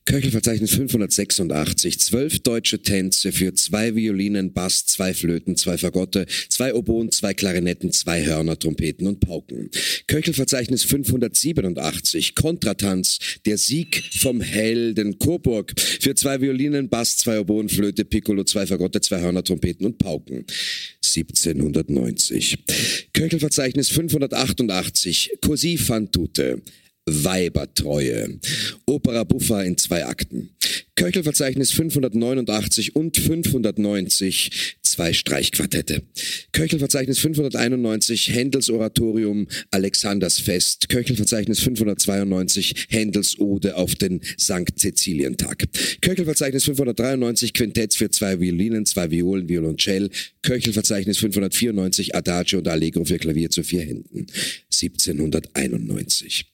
Köchelverzeichnis 586, zwölf deutsche Tänze für zwei Violinen, Bass, zwei Flöten, zwei Fagotte, zwei Oboen, zwei Klarinetten, zwei Hörner, Trompeten und Pauken. Köchelverzeichnis 587, Kontratanz, der Sieg vom Helden Coburg für zwei Violinen, Bass, zwei Oboen, Flöte, Piccolo, zwei Fagotte, zwei Hörner, Trompeten und Pauken. 1790. Köchelverzeichnis 588, Così fan tutte. Weibertreue. Opera Buffa in zwei Akten. Köchelverzeichnis 589 und 590, zwei Streichquartette. Köchelverzeichnis 591, Händels Oratorium Alexanders Fest. Köchelverzeichnis 592, Händels Ode auf den Sankt Cäcilientag. Köchelverzeichnis 593, Quintett für zwei Violinen, zwei Violen, Violoncell. Köchelverzeichnis 594, Adagio und Allegro für Klavier zu vier Händen. 1791.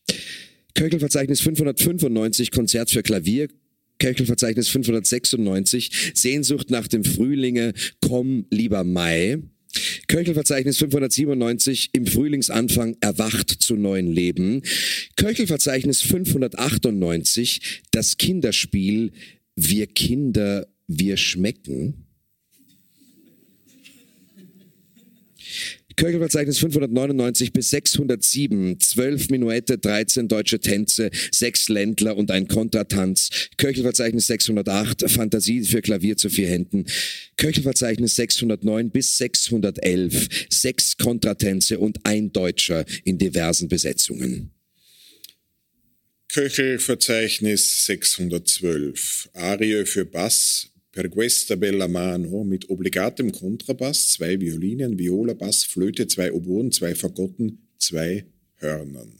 Köchelverzeichnis 595, Konzert für Klavier, Köchelverzeichnis 596, Sehnsucht nach dem Frühlinge, komm lieber Mai. Köchelverzeichnis 597, im Frühlingsanfang erwacht zu neuen Leben. Köchelverzeichnis 598, das Kinderspiel Wir Kinder, wir schmecken. Köchelverzeichnis 599 bis 607, 12 Minuette, 13 deutsche Tänze, 6 Ländler und ein Kontratanz. Köchelverzeichnis 608, Fantasie für Klavier zu vier Händen. Köchelverzeichnis 609 bis 611, 6 Kontratänze und ein Deutscher in diversen Besetzungen. Köchelverzeichnis 612, Arie für Bass, per questa bella mano mit obligatem Kontrabass, zwei Violinen, Viola, Bass, Flöte, zwei Oboen, zwei Fagotten, zwei Hörnern.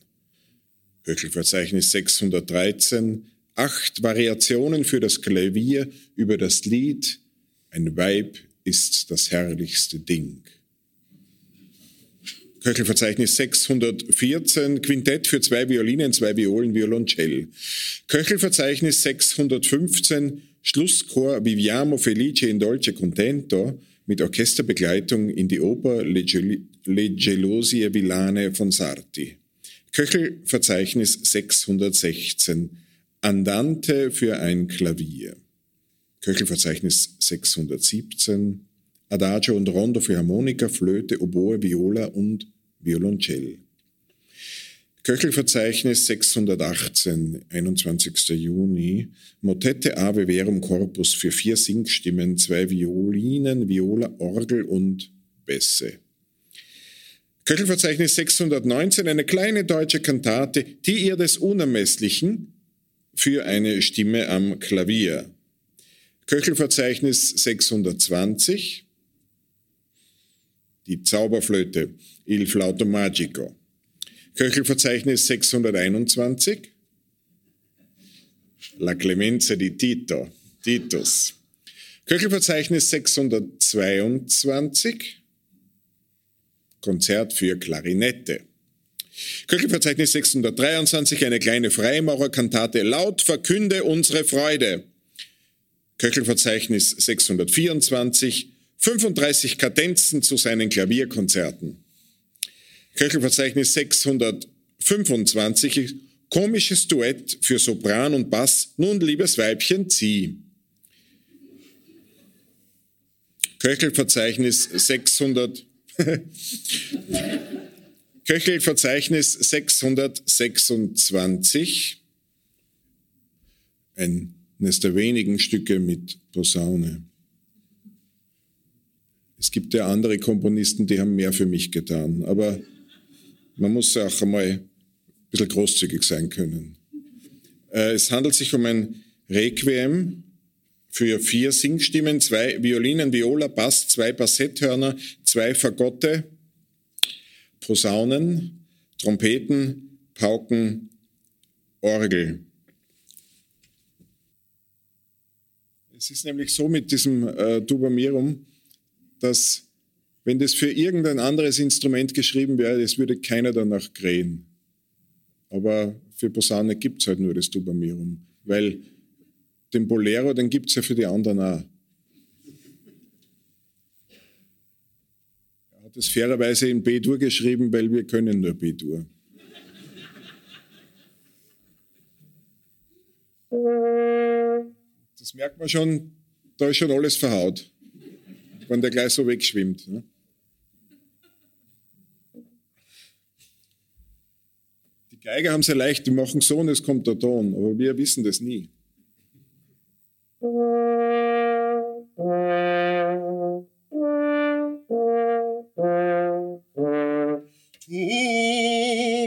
Höchelverzeichnis 613, acht Variationen für das Klavier über das Lied Ein Weib ist das herrlichste Ding. Köchelverzeichnis 614, Quintett für zwei Violinen, zwei Violen, Violoncell. Köchelverzeichnis 615, Schlusschor Viviamo Felice in Dolce Contento mit Orchesterbegleitung in die Oper Le, Gel Le Gelosie Villane von Sarti. Köchelverzeichnis 616 Andante für ein Klavier. Köchelverzeichnis 617 Adagio und Rondo für Harmonika, Flöte, Oboe, Viola und Violoncell. Köchelverzeichnis 618, 21. Juni, Motette Ave Verum Corpus für vier Singstimmen, zwei Violinen, Viola, Orgel und Bässe. Köchelverzeichnis 619, eine kleine deutsche Kantate, die ihr des Unermesslichen für eine Stimme am Klavier. Köchelverzeichnis 620, die Zauberflöte Il Flauto Magico. Köchelverzeichnis 621. La Clemenza di Tito, Titus. Köchelverzeichnis 622. Konzert für Klarinette. Köchelverzeichnis 623, eine kleine Freimaurerkantate, laut verkünde unsere Freude. Köchelverzeichnis 624, 35 Kadenzen zu seinen Klavierkonzerten. Köchelverzeichnis 625, komisches Duett für Sopran und Bass, nun liebes Weibchen, zieh. Köchelverzeichnis 600, Köchelverzeichnis 626, eines der wenigen Stücke mit Posaune. Es gibt ja andere Komponisten, die haben mehr für mich getan, aber man muss auch einmal ein bisschen großzügig sein können. Äh, es handelt sich um ein Requiem für vier Singstimmen, zwei Violinen, Viola, Bass, zwei Bassetthörner, zwei Fagotte, Posaunen, Trompeten, Pauken, Orgel. Es ist nämlich so mit diesem äh, Tuba Mirum, dass wenn das für irgendein anderes Instrument geschrieben wäre, das würde keiner danach krähen. Aber für Posaune gibt es halt nur das Tuba Mirum, weil den Bolero, den gibt es ja für die anderen auch. das fairerweise in B-Dur geschrieben, weil wir können nur B-Dur. Das merkt man schon, da ist schon alles verhaut, wenn der gleich so wegschwimmt. Ne? Die Geiger haben es ja leicht, die machen so und es kommt der Ton, aber wir wissen das nie.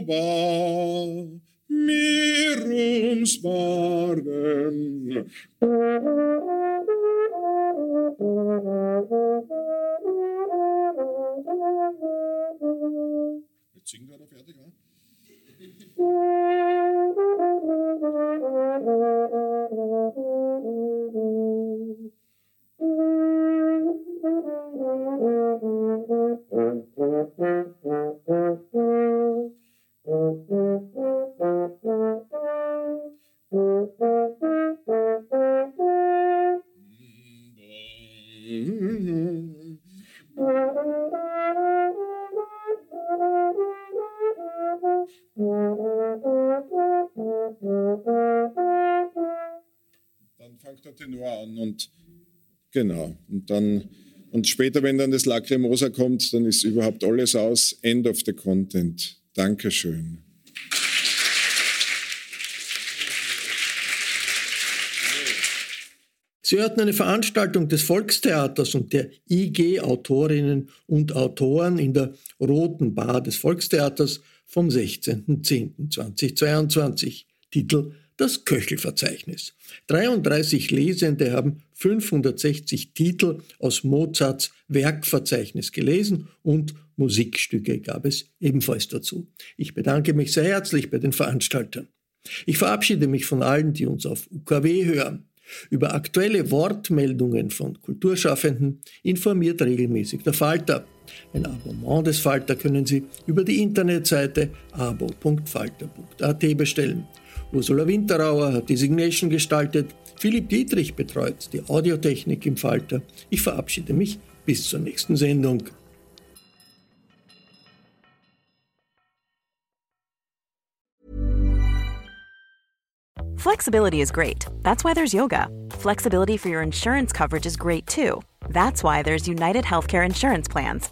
Tuba, mirums Bargen. Genau. Und dann und später, wenn dann das Lacrimosa kommt, dann ist überhaupt alles aus. End of the content. Dankeschön. Sie hörten eine Veranstaltung des Volkstheaters und der IG Autorinnen und Autoren in der Roten Bar des Volkstheaters vom 16.10.2022. Titel Das Köchelverzeichnis. 33 Lesende haben 560 Titel aus Mozarts Werkverzeichnis gelesen und Musikstücke gab es ebenfalls dazu. Ich bedanke mich sehr herzlich bei den Veranstaltern. Ich verabschiede mich von allen, die uns auf UKW hören. Über aktuelle Wortmeldungen von Kulturschaffenden informiert regelmäßig der Falter. Ein Abonnement des Falter können Sie über die Internetseite abo.falter.at bestellen. Ursula Winterauer hat die Signation gestaltet, Philipp Dietrich betreut die Audiotechnik im Falter. Ich verabschiede mich bis zur nächsten Sendung. Flexibility is great. That's why there's yoga. Flexibility for your insurance coverage is great too. That's why there's United Healthcare Insurance Plans.